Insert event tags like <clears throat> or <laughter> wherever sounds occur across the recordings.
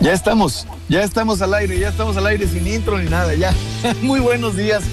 Ya estamos, ya estamos al aire, ya estamos al aire sin intro ni nada, ya. <laughs> Muy buenos días.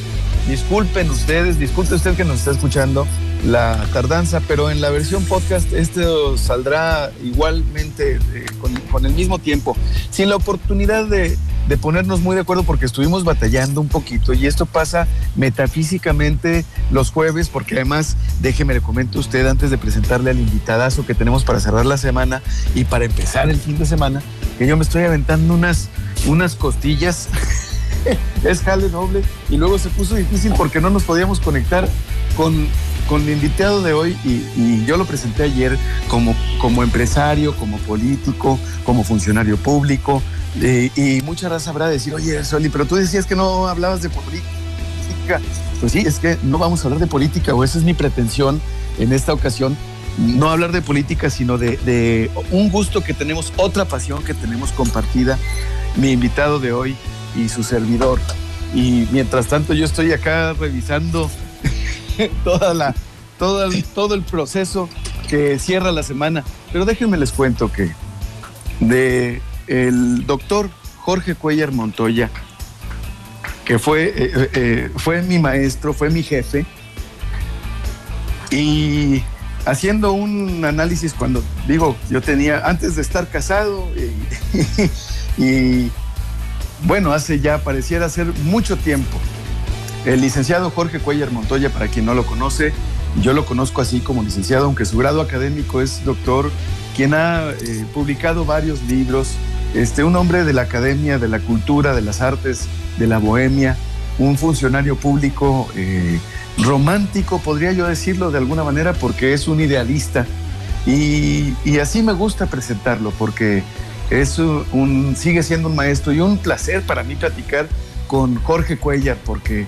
Disculpen ustedes, disculpe usted que nos está escuchando la tardanza, pero en la versión podcast esto saldrá igualmente eh, con, el mismo tiempo, sin la oportunidad de, ponernos muy de acuerdo porque estuvimos batallando un poquito y esto pasa metafísicamente los jueves porque además, déjeme le comento a usted antes de presentarle al invitadazo que tenemos para cerrar la semana y para empezar el fin de semana, que yo me estoy aventando unas, unas costillas. <laughs> es jale doble y luego se puso difícil porque no nos podíamos conectar con, con el invitado de hoy y, yo lo presenté ayer como, como empresario, como político, como funcionario público eh, y mucha raza habrá de decir, oye, Soli, pero tú decías que no hablabas de política. Pues sí, es que no vamos a hablar de política o esa es mi pretensión en esta ocasión, no hablar de política, sino de, un gusto que tenemos, otra pasión que tenemos compartida. Mi invitado de hoy y su servidor. Y mientras tanto yo estoy acá revisando <laughs> toda la, todo, el, proceso que cierra la semana. Pero déjenme les cuento que de el doctor Jorge Cuellar Montoya, que fue, eh, eh, fue mi maestro, fue mi jefe, y haciendo un análisis cuando digo, yo tenía, antes de estar casado <laughs> y, bueno, hace ya pareciera ser mucho tiempo. El licenciado Jorge Cuellar Montoya, para quien no lo conoce, yo lo conozco así como licenciado, aunque su grado académico es doctor, quien ha eh, publicado varios libros, este, un hombre de la academia, de la cultura, de las artes, de la bohemia, un funcionario público eh, romántico, podría yo decirlo de alguna manera, porque es un idealista. Y, así me gusta presentarlo, porque es un, sigue siendo un maestro y un placer para mí platicar con Jorge Cuellar porque,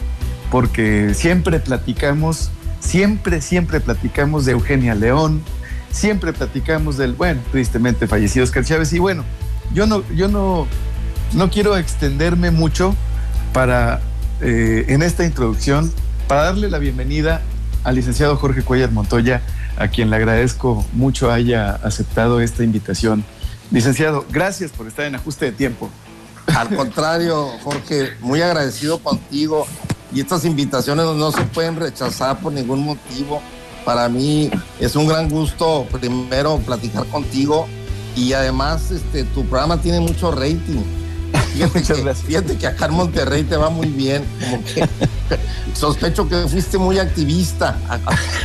porque siempre platicamos, siempre, siempre platicamos de Eugenia León, siempre platicamos del, bueno, tristemente fallecido Oscar Chávez y bueno, yo no, yo no, no quiero extenderme mucho para, eh, en esta introducción, para darle la bienvenida al licenciado Jorge Cuellar Montoya, a quien le agradezco mucho haya aceptado esta invitación Licenciado, gracias por estar en ajuste de tiempo. Al contrario, Jorge, muy agradecido contigo y estas invitaciones no se pueden rechazar por ningún motivo. Para mí es un gran gusto primero platicar contigo y además este, tu programa tiene mucho rating. Fíjate <laughs> que, fíjate que, acá en Monterrey te va muy bien. Como que <laughs> sospecho que fuiste muy activista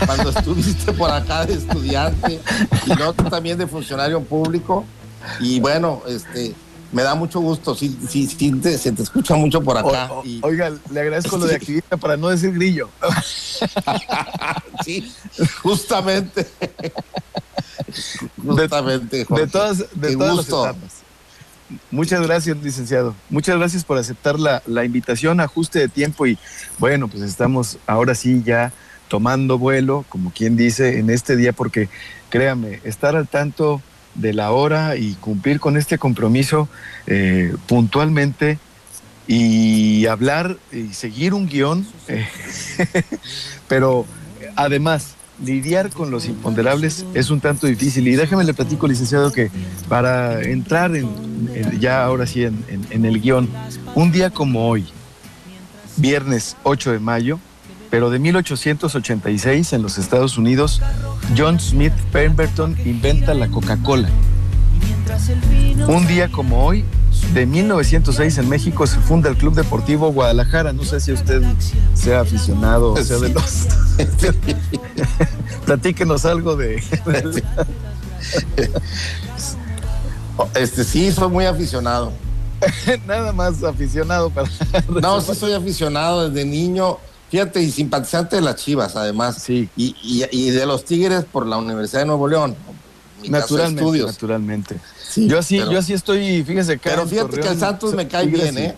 cuando estuviste por acá de estudiante y luego también de funcionario público. Y bueno, este, me da mucho gusto, sí, sí, sí te, se te escucha mucho por acá. O, y... Oiga, le agradezco lo de <laughs> activista para no decir grillo. sí, justamente. justamente. De, de todas, de todas las etapas. Muchas gracias, licenciado. Muchas gracias por aceptar la, la invitación, ajuste de tiempo y bueno, pues estamos ahora sí ya tomando vuelo, como quien dice, en este día, porque créame, estar al tanto de la hora y cumplir con este compromiso eh, puntualmente y hablar y seguir un guion, eh, <laughs> pero además lidiar con los imponderables es un tanto difícil. Y déjame le platico, licenciado, que para entrar en, ya ahora sí en, en el guion, un día como hoy, viernes 8 de mayo, pero de 1886 en los Estados Unidos, John Smith Pemberton inventa la Coca-Cola. Un día como hoy, de 1906 en México, se funda el Club Deportivo Guadalajara. No sé si usted sea aficionado o sea de los... <laughs> Platíquenos algo de... <laughs> este sí, soy muy aficionado. <laughs> Nada más aficionado para... no, sí soy aficionado desde niño Fíjate, y simpatizante de las Chivas, además. Sí. Y, y, y de los Tigres por la Universidad de Nuevo León. Naturalmente, estudios. naturalmente. Sí, yo así, pero, yo así estoy, fíjese que. Pero fíjate Torreón, que el Santos me cae bien, ¿eh?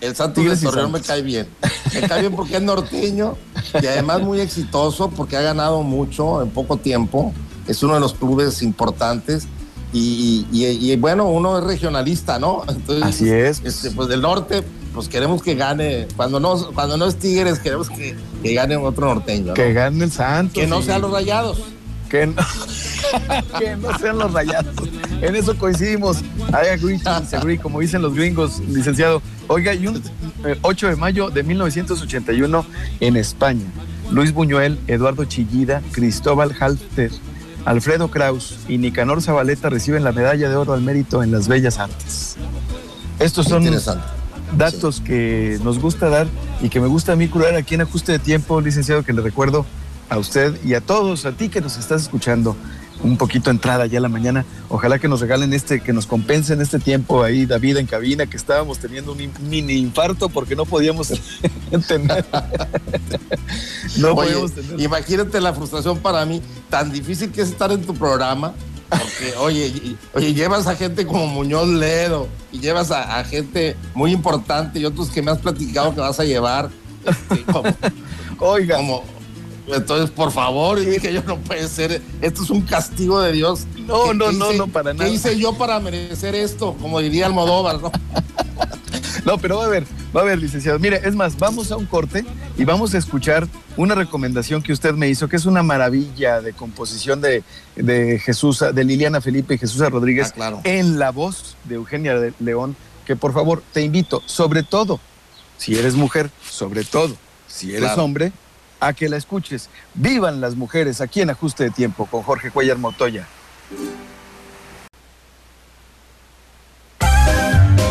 El Santos de Torreón me cae bien. Me cae bien porque es norteño y además muy exitoso porque ha ganado mucho en poco tiempo. Es uno de los clubes importantes. Y, y, y bueno, uno es regionalista, ¿no? Entonces, Así es. Este, pues del norte, pues queremos que gane, cuando no, cuando no es Tigres, queremos que, que gane otro norteño. ¿no? Que gane el Santos. Que no sean los rayados. Que no. <laughs> que no sean los rayados. En eso coincidimos. I agree to disagree, como dicen los gringos, licenciado. Oiga, y un 8 eh, de mayo de 1981 en España. Luis Buñuel, Eduardo Chillida, Cristóbal Halter, Alfredo Kraus y Nicanor Zabaleta reciben la medalla de oro al mérito en las bellas artes. Estos son datos que nos gusta dar y que me gusta a mí curar aquí en ajuste de tiempo, licenciado, que le recuerdo a usted y a todos, a ti que nos estás escuchando un poquito entrada ya la mañana. Ojalá que nos regalen este, que nos compensen este tiempo ahí, David, en cabina, que estábamos teniendo un mini infarto porque no podíamos <laughs> entender. no podíamos Imagínate la frustración para mí, tan difícil que es estar en tu programa. Porque, <laughs> oye, oye, llevas a gente como Muñoz Ledo y llevas a, gente muy importante y otros que me has platicado que vas a llevar. Este, <laughs> Oiga. Como, entonces, por favor, y dije yo, no puede ser, esto es un castigo de Dios. No, no, no, no, para nada. ¿Qué hice yo para merecer esto? Como diría Almodóvar, ¿no? <laughs> no, pero va a ver, va a ver, licenciado. Mire, es más, vamos a un corte y vamos a escuchar una recomendación que usted me hizo, que es una maravilla de composición de, de Jesús, de Liliana Felipe y Jesús Rodríguez, ah, en la voz de Eugenia León, que por favor te invito, sobre todo, si eres mujer, sobre todo, si eres hombre, a que la escuches. Vivan las mujeres aquí en Ajuste de Tiempo con Jorge Cuellar Motoya.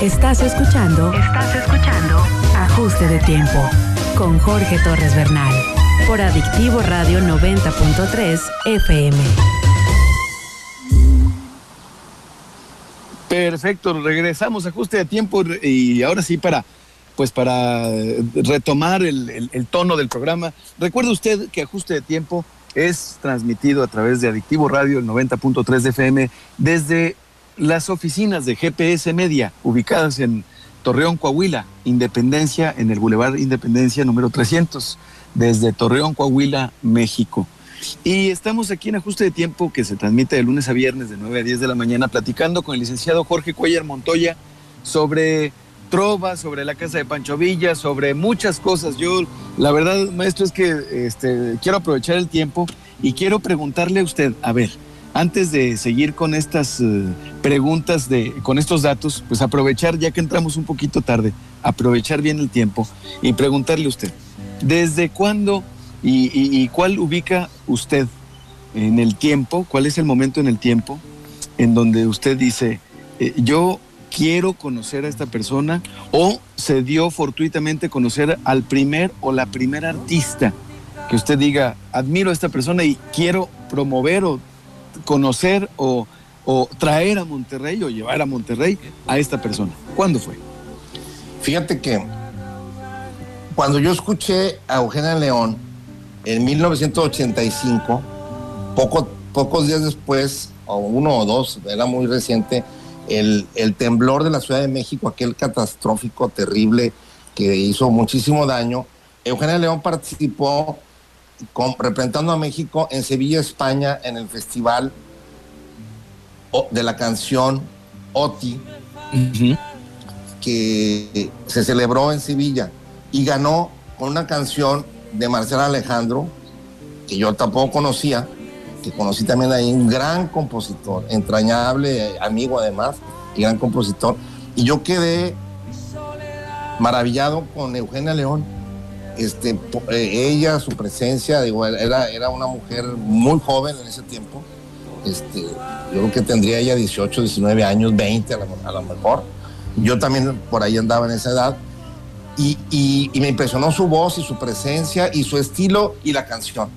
Estás escuchando. Estás escuchando. Ajuste de Tiempo con Jorge Torres Bernal por Adictivo Radio 90.3 FM. Perfecto, regresamos a ajuste de tiempo y ahora sí para pues para eh, retomar el, tono del programa. Recuerde usted que Ajuste de Tiempo es transmitido a través de Adictivo Radio, el 90.3 de FM, desde las oficinas de GPS Media, ubicadas en Torreón, Coahuila, Independencia, en el Boulevard Independencia número 300, desde Torreón, Coahuila, México. Y estamos aquí en Ajuste de Tiempo, que se transmite de lunes a viernes de 9 a 10 de la mañana, platicando con el licenciado Jorge Cuellar Montoya sobre trova, sobre la casa de Pancho Villa, sobre muchas cosas. Yo, la verdad, maestro, es que este, quiero aprovechar el tiempo y quiero preguntarle a usted, a ver, antes de seguir con estas eh, preguntas, de, con estos datos, pues aprovechar, ya que entramos un poquito tarde, aprovechar bien el tiempo y preguntarle a usted, ¿desde cuándo y, cuál ubica usted en el tiempo, cuál es el momento en el tiempo en donde usted dice, eh, yo quiero conocer a esta persona o se dio fortuitamente conocer al primer o la primera artista que usted diga, admiro a esta persona y quiero promover o conocer o, traer a Monterrey o llevar a Monterrey a esta persona? ¿Cuándo fue? Fíjate que cuando yo escuché a Eugenia León en 1985, poco, pocos días después, o uno o dos, era muy reciente, el, temblor de la Ciudad de México, aquel catastrófico, terrible, que hizo muchísimo daño, Eugenia León participó representando a México en Sevilla, España, en el festival de la canción OTI, que se celebró en Sevilla y ganó con una canción de Marcela Alejandro, que yo tampoco conocía, que conocí también ahí, un gran compositor, entrañable, amigo además, y gran compositor. Y yo quedé maravillado con Eugenia León. Este, eh, ella, su presencia, digo, era, era una mujer muy joven en ese tiempo. Este, yo creo que tendría ella 18, 19 años, 20 a lo, mejor. Yo también por ahí andaba en esa edad. Y, y, me impresionó su voz y su presencia y su estilo y la canción.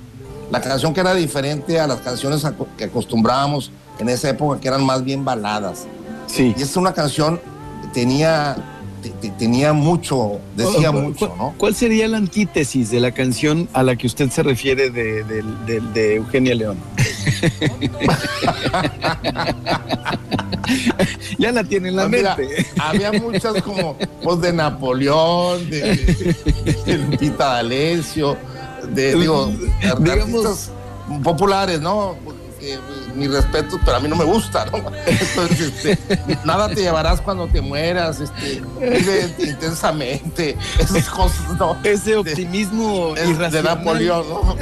La canción que era diferente a las canciones que acostumbrábamos en esa época, que eran más bien baladas. Sí. Y es una canción que tenía, tenía mucho, decía mucho, ¿no? ¿Cuál sería la antítesis de la canción a la que usted se refiere de, de Eugenia León? <laughs> ya la tiene en la pues mente. había muchas como voz de Napoleón, de, de Lupita D'Alessio, de, digo, <laughs> digamos, populares, ¿no? mi respeto, pero a mí no me gusta, ¿no? <laughs> Entonces, este, nada te llevarás cuando te mueras, este, vive <laughs> intensamente, esas cosas, ¿no? Ese optimismo de, de Napoleón, ¿no?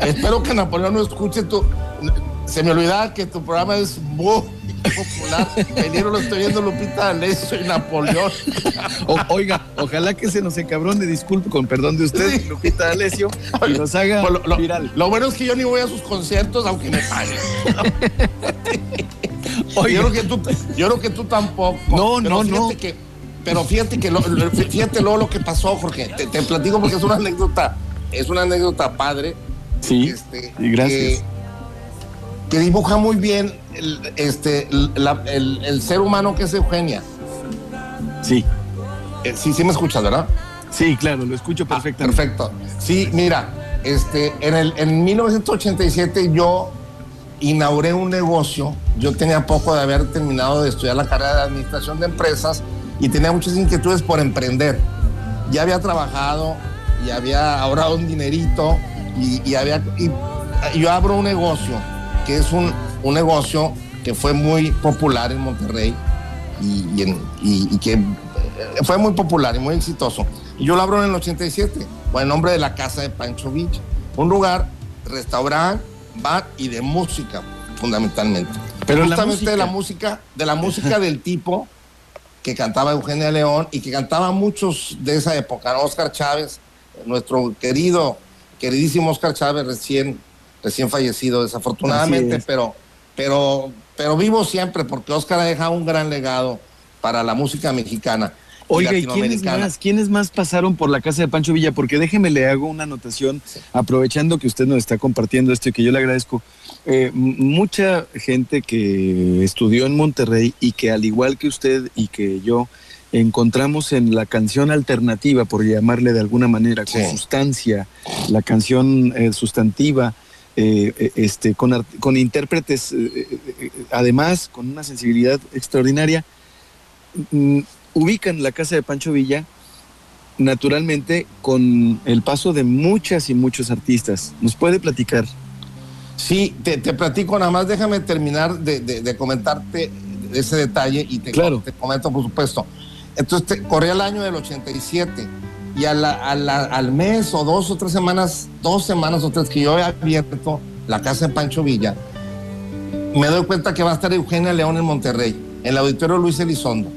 Espero que Napoleón no escuche tu. Se me olvidaba que tu programa es muy popular. Venieron lo estoy viendo Lupita Alessio y Napoleón. <laughs> oiga, ojalá que se nos encabrone, disculpe, con perdón de usted, Lupita Alessio, y nos haga pues lo, viral. Lo bueno es que yo ni voy a sus conciertos, aunque me paguen. <laughs> Yo, creo que tú, yo creo que tú tampoco. No, no, no. Que, pero fíjate que lo, fíjate luego lo que pasó, Jorge. Te, platico porque es una anécdota, es una anécdota padre. Sí. Este, gracias. Que, dibuja muy bien el, este, el, ser humano que es Eugenia. Sí. Eh, sí, sí me escuchas, ¿verdad? Sí, claro, lo escucho ah, perfectamente. perfecto. Sí, mira, este, en, el, en 1987 yo inauguré un negocio. Yo tenía poco de haber terminado de estudiar la carrera de administración de empresas y tenía muchas inquietudes por emprender. Ya había trabajado y había ahorrado un dinerito y, había, y, yo abro un negocio que es un, un, negocio que fue muy popular en Monterrey y, y, que fue muy popular y muy exitoso. Y yo lo abro en el 87, con el nombre de la Casa de Pancho Villa. Un lugar, restaurante, bar y de música, fundamentalmente. Pero justamente la de la música, de la música <laughs> del tipo que cantaba Eugenia León y que cantaba muchos de esa época, Oscar Chávez, nuestro querido, queridísimo Oscar Chávez, recién, recién fallecido desafortunadamente, pero, pero, pero vivo siempre porque Oscar ha dejado un gran legado para la música mexicana. Oiga, ¿y quiénes más, quiénes más pasaron por la casa de Pancho Villa? Porque déjeme le hago una anotación, aprovechando que usted nos está compartiendo esto y que yo le agradezco. Eh, mucha gente que estudió en Monterrey y que al igual que usted y que yo encontramos en la canción alternativa, por llamarle de alguna manera, con sustancia, la canción eh, sustantiva, eh, este, con, con intérpretes, además con una sensibilidad extraordinaria, mm, ubican la casa de Pancho Villa naturalmente con el paso de muchas y muchos artistas. ¿Nos puede platicar? Sí, te, platico nada más, déjame terminar de, comentarte ese detalle y te, te comento por supuesto. Entonces, corría el año del 87 y al mes o dos o tres semanas, dos semanas o tres que yo he abierto la casa de Pancho Villa, me doy cuenta que va a estar Eugenia León en Monterrey, en el auditorio Luis Elizondo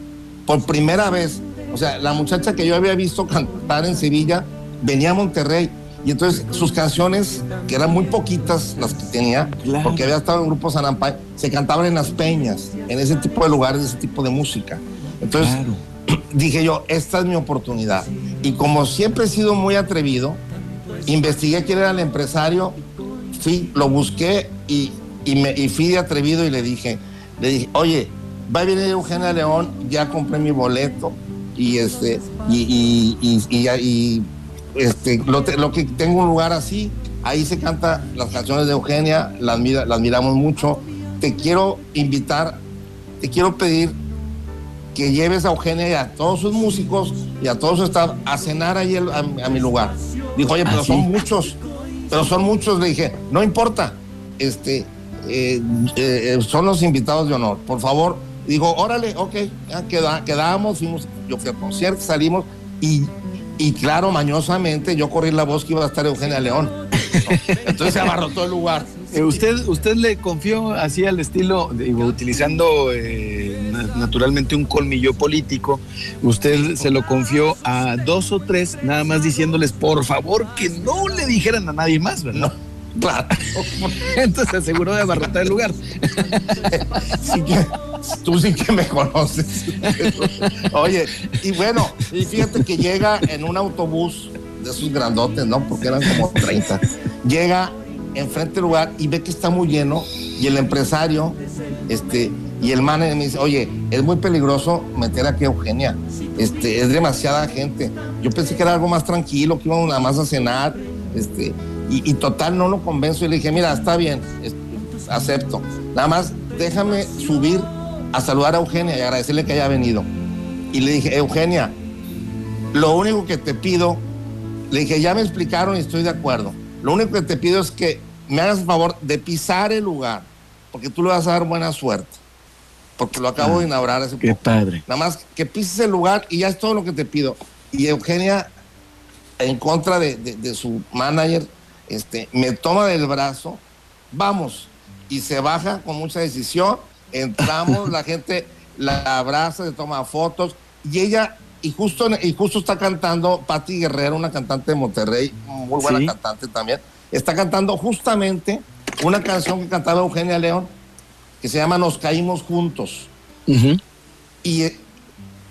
por primera vez. O sea, la muchacha que yo había visto cantar en Sevilla venía a Monterrey. Y entonces sus canciones, que eran muy poquitas las que tenía, porque había estado en grupos Anampay, se cantaban en las peñas, en ese tipo de lugares, ese tipo de música. Entonces <clears throat> dije yo, esta es mi oportunidad. Y como siempre he sido muy atrevido, investigué quién era el empresario, fui, lo busqué y, y, me, fui de atrevido y le dije, le dije, oye, va a venir Eugenia León, ya compré mi boleto y este y, y, y, este lo, que tengo un lugar así, ahí se canta las canciones de Eugenia, las, las miramos mucho. Te quiero invitar, te quiero pedir que lleves a Eugenia y a todos sus músicos y a todos su staff a cenar ahí a, mi lugar. Dijo, oye, pero ¿Ah, son muchos, pero son muchos. Le dije, no importa, este, eh, eh, son los invitados de honor. Por favor, digo, órale, ok, ya queda, quedamos, fuimos, yo fui al concierto, salimos y, y claro, mañosamente yo corrí la voz que iba a estar Eugenia León. Entonces se abarrotó el lugar. Eh, ¿Usted, usted le confió así al estilo, digo, utilizando eh, naturalmente un colmillo político, usted se lo confió a dos o tres, nada más diciéndoles, por favor, que no le dijeran a nadie más, ¿verdad? Claro. <laughs> Entonces se aseguró de abarrotar el lugar. Sí que, tú sí que me conoces. Oye, y bueno, y fíjate que llega en un autobús de esos grandotes, ¿no? Porque eran como 30. Llega enfrente del lugar y ve que está muy lleno y el empresario, este, y el man me dice, oye, es muy peligroso meter aquí a Eugenia. Este, es demasiada gente. Yo pensé que era algo más tranquilo, que íbamos nada más a cenar. Este, y, total no lo convenzo y le dije, mira, está bien, acepto. Nada más déjame subir a saludar a Eugenia y agradecerle que haya venido. Y le dije, Eugenia, lo único que te pido, le dije, ya me explicaron y estoy de acuerdo. Lo único que te pido es que me hagas el favor de pisar el lugar, porque tú le vas a dar buena suerte. Porque lo acabo de ah, inaugurar hace Qué padre. Nada más que pises el lugar y ya es todo lo que te pido. Y Eugenia en contra de, de, su manager, este, me toma del brazo, vamos, y se baja con mucha decisión, entramos, <laughs> la gente la abraza, se toma fotos, y ella, y justo, y justo está cantando Patti Guerrero, una cantante de Monterrey, muy buena cantante también, está cantando justamente una canción que cantaba Eugenia León, que se llama Nos caímos juntos. y,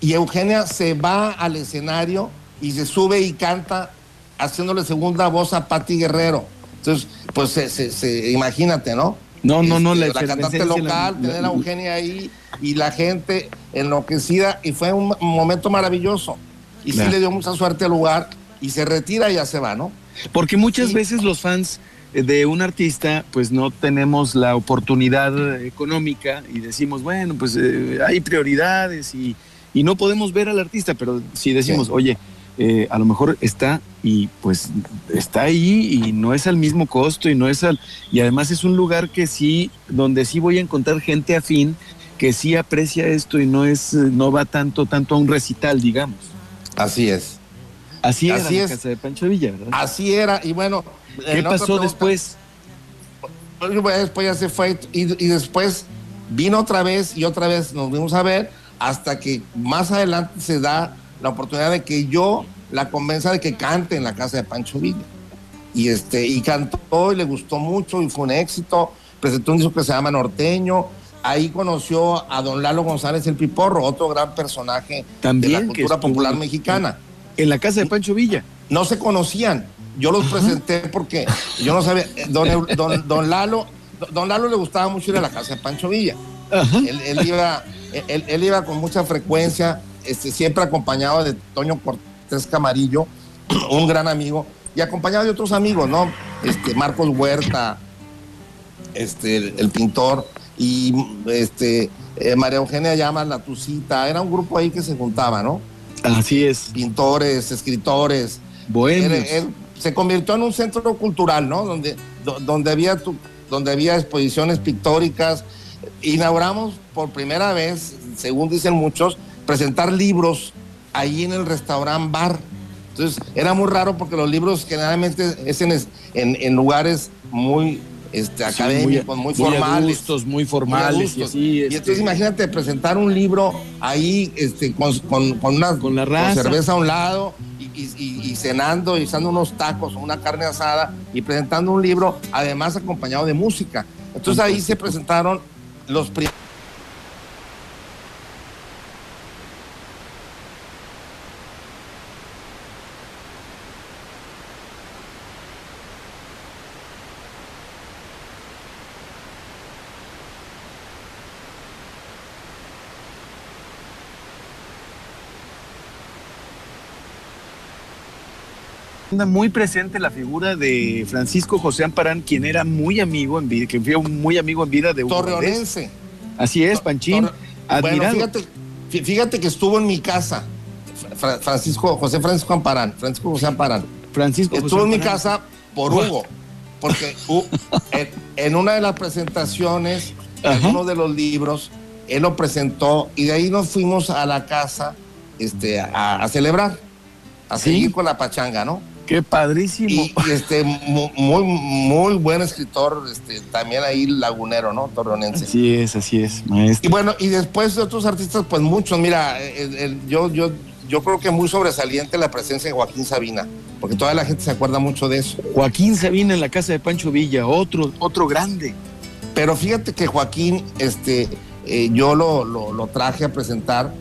y Eugenia se va al escenario y se sube y canta haciéndole segunda voz a Patti Guerrero. Entonces, pues se, imagínate, ¿no? No, no, no. Este, la, cantante local, tener a Eugenia ahí y la gente enloquecida y fue un momento maravilloso. Y sí le dio mucha suerte al lugar y se retira y ya se va, ¿no? Porque muchas veces los fans de un artista, pues no tenemos la oportunidad económica y decimos, bueno, pues eh, hay prioridades y, y, no podemos ver al artista, pero si decimos, oye, eh, a lo mejor está y pues está ahí y no es al mismo costo y no es al y además es un lugar que sí donde sí voy a encontrar gente afín que sí aprecia esto y no es no va tanto tanto a un recital digamos así es. Así era así la casa de Pancho Villa ¿verdad? así era. Y bueno qué pasó después después ya se fue y, y después vino otra vez y otra vez nos vimos a ver hasta que más adelante se da la oportunidad de que yo la convenza de que cante en la casa de Pancho Villa. Y, este, y cantó y le gustó mucho y fue un éxito. Presentó un disco que se llama Norteño. Ahí conoció a don Lalo González el Piporro, otro gran personaje de la cultura popular mexicana. En la casa de Pancho Villa. No se conocían. Yo los presenté porque yo no sabía. Don, don, Lalo, don Lalo le gustaba mucho ir a la casa de Pancho Villa. Él, iba, él, iba con mucha frecuencia este, siempre acompañado de Toño Cortés Camarillo, <clears throat> un gran amigo, y acompañado de otros amigos, ¿no? Este, Marcos Huerta, este, el, pintor, y este, eh, María Eugenia Llamas, la Tucita, era un grupo ahí que se juntaba, ¿no? Así es. Pintores, escritores. Bueno. Se convirtió en un centro cultural, ¿no? Donde, donde, había donde había exposiciones pictóricas. Inauguramos por primera vez, según dicen muchos, presentar libros ahí en el restaurante bar. Entonces era muy raro porque los libros generalmente es en, en, lugares muy este, académicos, muy, formales. muy formales. y, así, y, entonces imagínate presentar un libro ahí este, con, con, una con la cerveza a un lado y, cenando y usando unos tacos o una carne asada y presentando un libro, además acompañado de música. Entonces ahí se presentaron los primeros muy presente la figura de Francisco José Amparán, quien era muy amigo en vida, que fue muy amigo en vida de Hugo Torreonense. Así es, Panchín. Bueno, fíjate, fíjate que estuvo en mi casa, Francisco, José Francisco Amparán, Francisco José Amparán. Francisco Estuvo en mi casa por Hugo, porque <laughs> en, una de las presentaciones, en uno de los libros, él lo presentó y de ahí nos fuimos a la casa este, a, celebrar, a seguir con la pachanga, ¿no? Qué padrísimo. Y, este, muy, muy buen escritor, este, también ahí lagunero, ¿no? Torreonense. Así es, así es, maestro. Y bueno, y después de otros artistas, pues muchos. Mira, yo, yo, yo creo que muy sobresaliente la presencia de Joaquín Sabina, porque toda la gente se acuerda mucho de eso. Joaquín Sabina en la casa de Pancho Villa, otro, otro grande. Pero fíjate que Joaquín, este, eh, yo lo, lo, traje a presentar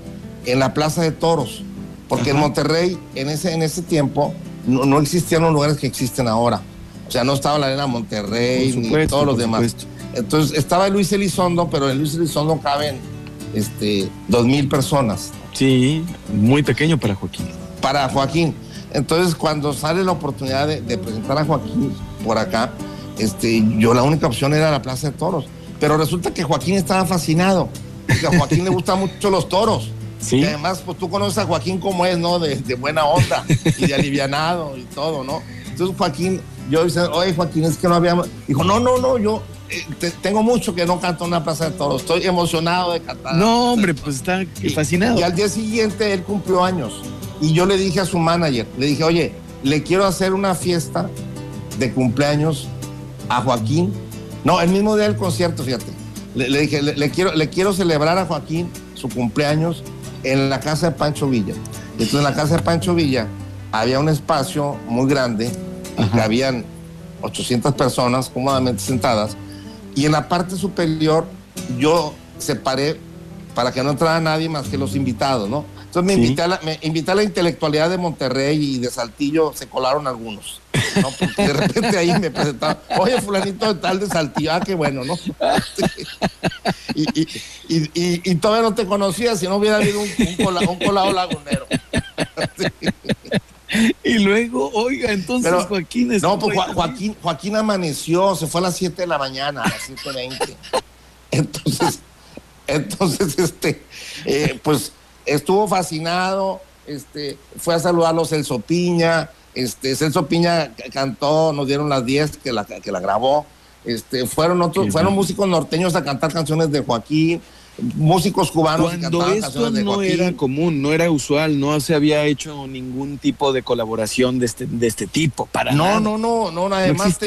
en la Plaza de Toros, porque en Monterrey, en ese, en ese tiempo, no, existían los lugares que existen ahora. O sea, no estaba la Arena Monterrey ni todos los demás. Entonces estaba Luis Elizondo, pero en Luis Elizondo caben este, dos mil personas. Sí, muy pequeño para Joaquín. Para Joaquín. Entonces, cuando sale la oportunidad de, presentar a Joaquín por acá, este, yo la única opción era la Plaza de Toros. Pero resulta que Joaquín estaba fascinado, porque a Joaquín le gustan mucho los toros. Y además, pues tú conoces a Joaquín como es, ¿no? De, buena onda y de alivianado y todo, ¿no? Entonces Joaquín, yo dije, oye Joaquín, es que no habíamos... Dijo, no, no, no, yo eh, tengo mucho que no canto una plaza de toros, estoy emocionado de cantar. No, hombre, pues está fascinado. Y al día siguiente él cumplió años y yo le dije a su manager, le dije, oye, le quiero hacer una fiesta de cumpleaños a Joaquín. No, el mismo día del concierto, fíjate. Le, dije, le, quiero, le quiero celebrar a Joaquín su cumpleaños en la casa de Pancho Villa. Entonces en la casa de Pancho Villa había un espacio muy grande, que habían 800 personas cómodamente sentadas, y en la parte superior yo separé para que no entrara nadie más que los invitados, ¿no? Entonces me, invité, a la, me invité a la intelectualidad de Monterrey y de Saltillo, se colaron algunos, ¿no? Porque de repente ahí me presentaban, oye, fulanito de tal de Saltillo, ah, qué bueno, ¿no? <laughs> y, y, y, y, todavía no te conocía si no hubiera habido un, un, colado lagunero. <laughs> Y luego, oiga, entonces Joaquín No, pues Joaquín, Joaquín amaneció, se fue a las 7 de la mañana, a las 7.20. Entonces, entonces, este, eh, pues estuvo fascinado, este, fue a saludarlo Celso Piña, este, Celso Piña cantó, nos dieron las 10 que la, que la grabó, este, fueron otros, fueron músicos norteños a cantar canciones de Joaquín, músicos cubanos Cuando esto no era común, no era usual, no se había hecho ningún tipo de colaboración de este, de este tipo, para no, No, no, no, además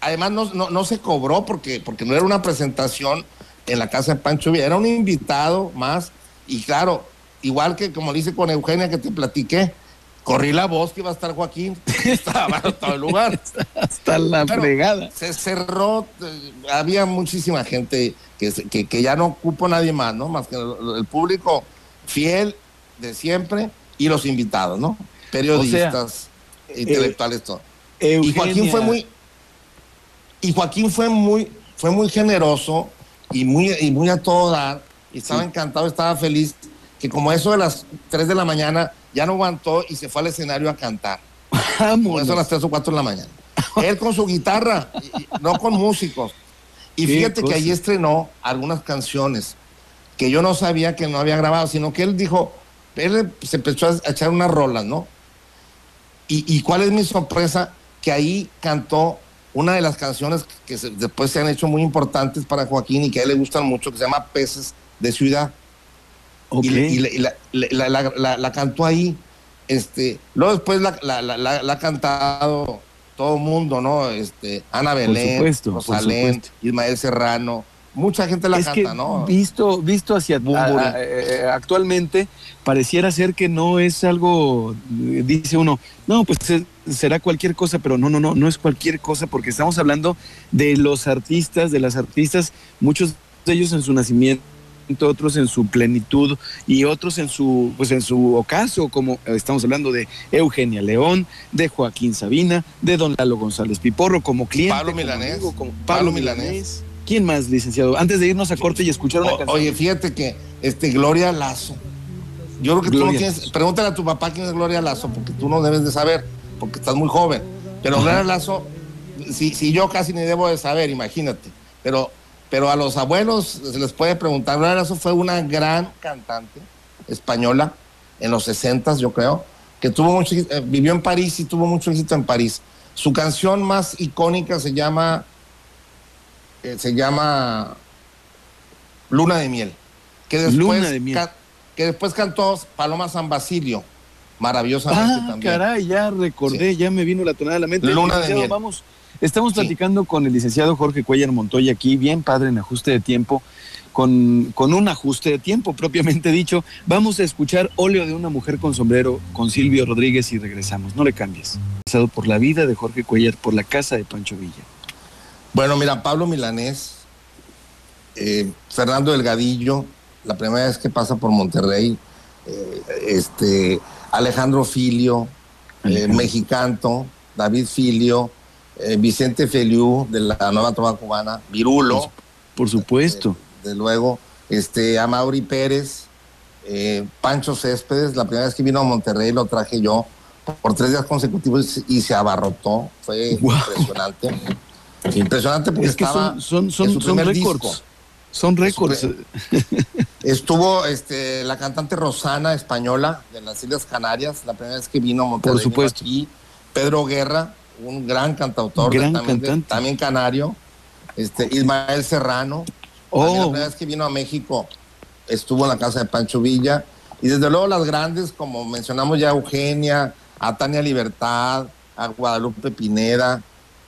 además no, no, se cobró porque, porque no era una presentación en la casa de Pancho Villa, era un invitado más. Y claro, igual que como dice con Eugenia que te platiqué, corrí la voz que iba a estar Joaquín, <laughs> estaba todo el lugar. Hasta la fregada. Se cerró, eh, había muchísima gente que, que, ya no ocupo nadie más, ¿no? Más que el, público fiel de siempre y los invitados, ¿no? Periodistas, intelectuales, todo. Y Joaquín fue muy, y Joaquín fue muy, fue muy generoso y muy, y muy a todo dar y estaba encantado, estaba feliz, que como eso de las 3 de la mañana ya no aguantó y se fue al escenario a cantar. Como eso a las 3 o 4 de la mañana. Él con su guitarra, no con músicos. Y fíjate que ahí estrenó algunas canciones que yo no sabía que no había grabado, sino que él dijo, él se empezó a echar unas rolas, ¿no? Y, y cuál es mi sorpresa, que ahí cantó una de las canciones que después se han hecho muy importantes para Joaquín y que a él le gustan mucho, que se llama Peces de ciudad. Y, la, cantó ahí. Este, luego después la, ha cantado todo el mundo, ¿no? Este, Ana Belén, Rosalén, Ismael Serrano. Mucha gente la canta, ¿no? Visto, visto hacia eh, actualmente, pareciera ser que no es algo, dice uno, no, pues será cualquier cosa, pero no, no, no, no es cualquier cosa, porque estamos hablando de los artistas, de las artistas, muchos de ellos en su nacimiento otros en su plenitud y otros en su, pues en su ocaso, como estamos hablando de Eugenia León, de Joaquín Sabina, de Don Lalo González Piporro, como cliente. Pablo Milanés. como Pablo, Milanés. ¿Quién más, licenciado? Antes de irnos a corte y escuchar una canción. Oye, fíjate que este Gloria Lazo. Yo creo que tú no tienes. Pregúntale a tu papá quién es Gloria Lazo, porque tú no debes de saber, porque estás muy joven. Pero Gloria Lazo, si, si yo casi ni debo de saber, imagínate. Pero pero a los abuelos se les puede preguntar. Eso fue una gran cantante española en los 60 yo creo, que tuvo mucho, eh, vivió en París y tuvo mucho éxito en París. Su canción más icónica se llama, eh, se llama Luna de Miel, que después, que después cantó Paloma San Basilio, maravillosamente ah, también. Caray, ya recordé, ya me vino la tonada de la mente. Luna de Miel. Vamos Estamos platicando con el licenciado Jorge Cuellar Montoya aquí, bien padre en ajuste de tiempo, con, con, un ajuste de tiempo propiamente dicho. Vamos a escuchar Óleo de una mujer con sombrero con Silvio Rodríguez y regresamos. No le cambies. Pasado por la vida de Jorge Cuellar, por la casa de Pancho Villa. Bueno, mira, Pablo Milanés, eh, Fernando Delgadillo, la primera vez que pasa por Monterrey, eh, este, Alejandro Filio, eh, Mexicanto, David Filio, eh, Vicente Feliu de la Nueva Trova Cubana, Virulo. Por supuesto. Eh, de luego, este, Amaury Pérez, eh, Pancho Céspedes, la primera vez que vino a Monterrey lo traje yo por tres días consecutivos y se abarrotó. Fue impresionante. Impresionante porque estaba son, son, son, récords. Son récords. <laughs> Estuvo este, la cantante Rosana española de las Islas Canarias, la primera vez que vino a Monterrey. Por supuesto. Aquí. Pedro Guerra, un gran cantautor, también, canario, este, Ismael Serrano. La oh. primera vez que vino a México estuvo en la casa de Pancho Villa. Y desde luego las grandes, como mencionamos ya Eugenia, a Tania Libertad, a Guadalupe Pineda,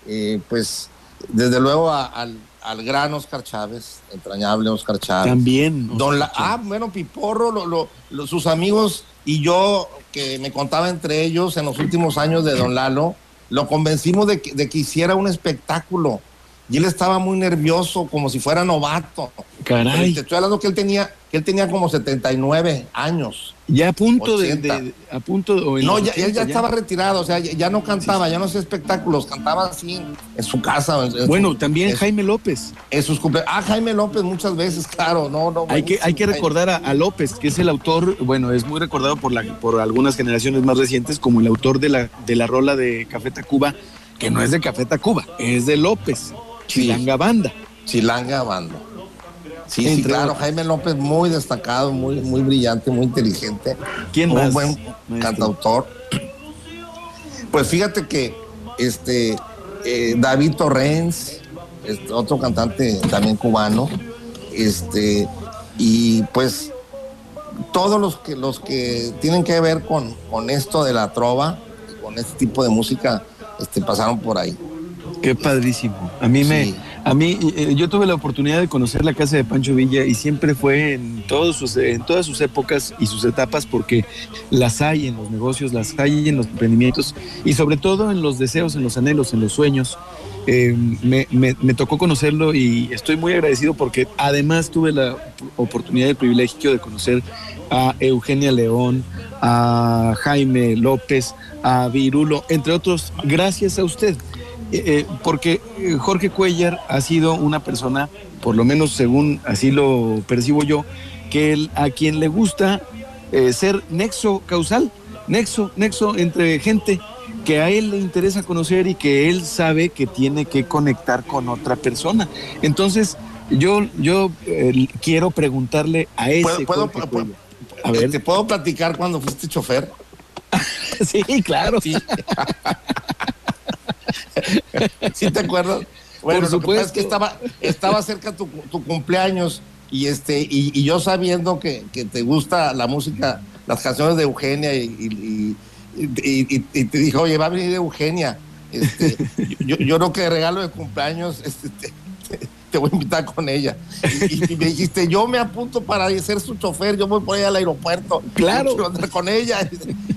eh, pues desde luego al, gran Oscar Chávez, entrañable Oscar Chávez. También. Don ah, bueno, Piporro, sus amigos y yo, que me contaba entre ellos en los últimos años de Don Lalo, lo convencimos de que hiciera un espectáculo y él estaba muy nervioso, como si fuera novato. Caray. te estoy hablando que él tenía, que él tenía como 79 años. Ya a punto de, a punto No, ya, él ya, estaba retirado, o sea, ya, no cantaba, ya no hacía espectáculos, cantaba así en su casa. bueno, también Jaime López. En sus Ah, Jaime López muchas veces, claro, no, no. Hay que, hay que recordar a, López, que es el autor, bueno, es muy recordado por la, por algunas generaciones más recientes como el autor de la, de la rola de Café Tacuba, que no es de Café Tacuba, es de López. Chilanga Banda. Chilanga Banda. Sí, sí, claro, Jaime López muy destacado, muy, muy brillante, muy inteligente. ¿Quién Un buen cantautor. Pues fíjate que este eh, David Torrens, este, otro cantante también cubano, este, y pues todos los que los que tienen que ver con, con esto de la trova, con este tipo de música, este, pasaron por ahí. Qué padrísimo. A mí me, a mí, eh, yo tuve la oportunidad de conocer la casa de Pancho Villa y siempre fue en todos sus, en todas sus épocas y sus etapas porque las hay en los negocios, las hay en los emprendimientos y sobre todo en los deseos, en los anhelos, en los sueños. Eh, me, me, tocó conocerlo y estoy muy agradecido porque además tuve la oportunidad y el privilegio de conocer a Eugenia León, a Jaime López, a Virulo, entre otros, gracias a usted. Eh, eh, porque eh, Jorge Cuellar ha sido una persona, por lo menos según así lo percibo yo, que a quien le gusta ser nexo causal, nexo, nexo entre gente que a él le interesa conocer y que él sabe que tiene que conectar con otra persona. Entonces, yo, yo quiero preguntarle a ese. ¿Puedo, a ver. ¿Te puedo platicar cuando fuiste chofer? <laughs> sí, claro. Sí. <laughs> <laughs> ¿Sí te acuerdas? Bueno, Por lo es que estaba, estaba cerca tu, tu cumpleaños y este y, yo sabiendo que, te gusta la música, las canciones de Eugenia y, te dijo, oye, va a venir Eugenia. Este, yo, yo creo que regalo de cumpleaños este, te, voy a invitar con ella. Y, me dijiste, yo me apunto para ser su chofer, yo voy por ella al aeropuerto. Claro. con ella.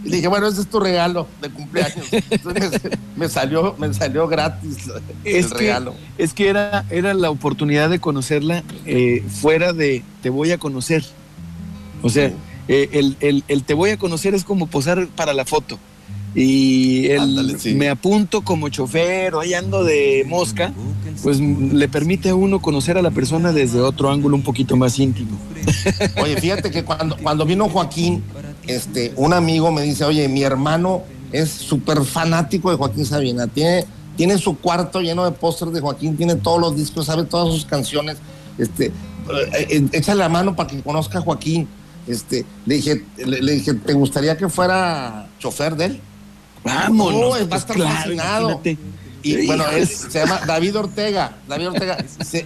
Y dije, bueno, ese es tu regalo de cumpleaños. Entonces me salió, me salió gratis el regalo. Es que era, era la oportunidad de conocerla eh, fuera de te voy a conocer. O sea, eh, el, el te voy a conocer es como posar para la foto y él me apunto como chofer o ahí ando de mosca, pues le permite a uno conocer a la persona desde otro ángulo un poquito más íntimo. <laughs> Oye, fíjate que cuando, cuando vino Joaquín, este, un amigo me dice, oye, mi hermano es súper fanático de Joaquín Sabina, tiene, tiene su cuarto lleno de pósters de Joaquín, tiene todos los discos, sabe todas sus canciones, este, eh, eh, échale la mano para que conozca a Joaquín. Este, le dije, le dije, ¿te gustaría que fuera chofer de él? Vamos, va a estar fascinado. Y bueno, se llama David Ortega. David Ortega se,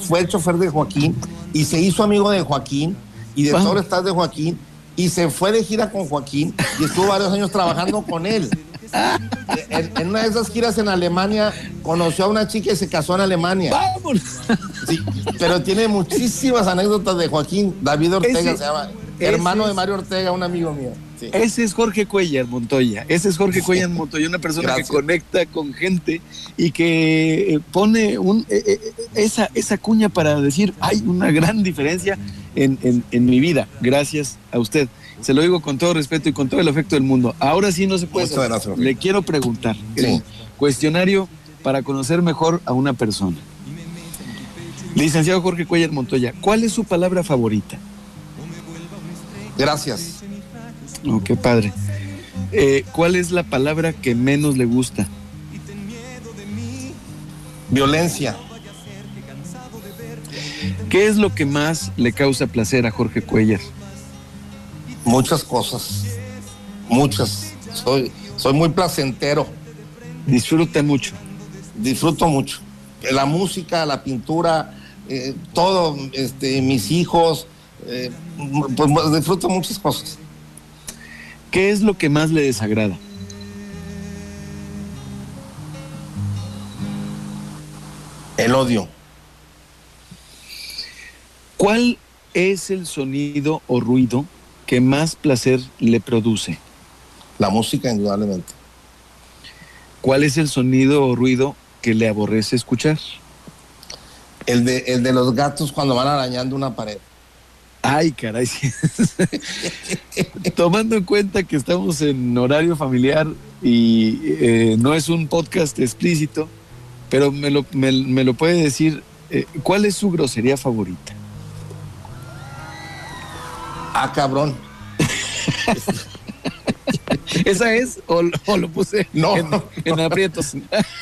fue el chofer de Joaquín y se hizo amigo de Joaquín y de todo staff de Joaquín y se fue de gira con Joaquín y estuvo varios años trabajando con él. <laughs> En, una de esas giras en Alemania conoció a una chica y se casó en Alemania. ¡Vamos! Sí, pero tiene muchísimas anécdotas de Joaquín. David Ortega se llama. Hermano de Mario Ortega, un amigo mío. Ese es Jorge Cuellar Montoya. Ese es Jorge Cuellar Montoya, una persona que conecta con gente y que eh, pone un, eh, eh, esa, esa cuña para decir, hay una gran diferencia en, mi vida, gracias a usted. Se lo digo con todo respeto y con todo el afecto del mundo. Ahora sí no se puede. Le quiero preguntar. cuestionario para conocer mejor a una persona. Licenciado Jorge Cuellar Montoya, ¿cuál es su palabra favorita? Gracias. Oh, qué padre. Eh, ¿Cuál es la palabra que menos le gusta? Violencia. ¿Qué es lo que más le causa placer a Jorge Cuellar? Muchas cosas, muchas. Soy, soy muy placentero. Disfruta mucho. Disfruto mucho. La música, la pintura, eh, todo, este, mis hijos, eh, pues disfruto muchas cosas. ¿Qué es lo que más le desagrada? El odio. ¿Cuál es el sonido o ruido que más placer le produce? La música, indudablemente. ¿Cuál es el sonido o ruido que le aborrece escuchar? El de, el de los gatos cuando van arañando una pared. Ay, caray. <laughs> Tomando en cuenta que estamos en horario familiar y eh, no es un podcast explícito, pero me lo, me, me lo puede decir, eh, ¿cuál es su grosería favorita? Ah, cabrón. <laughs> ¿Esa es o, o lo puse No. en, en aprietos?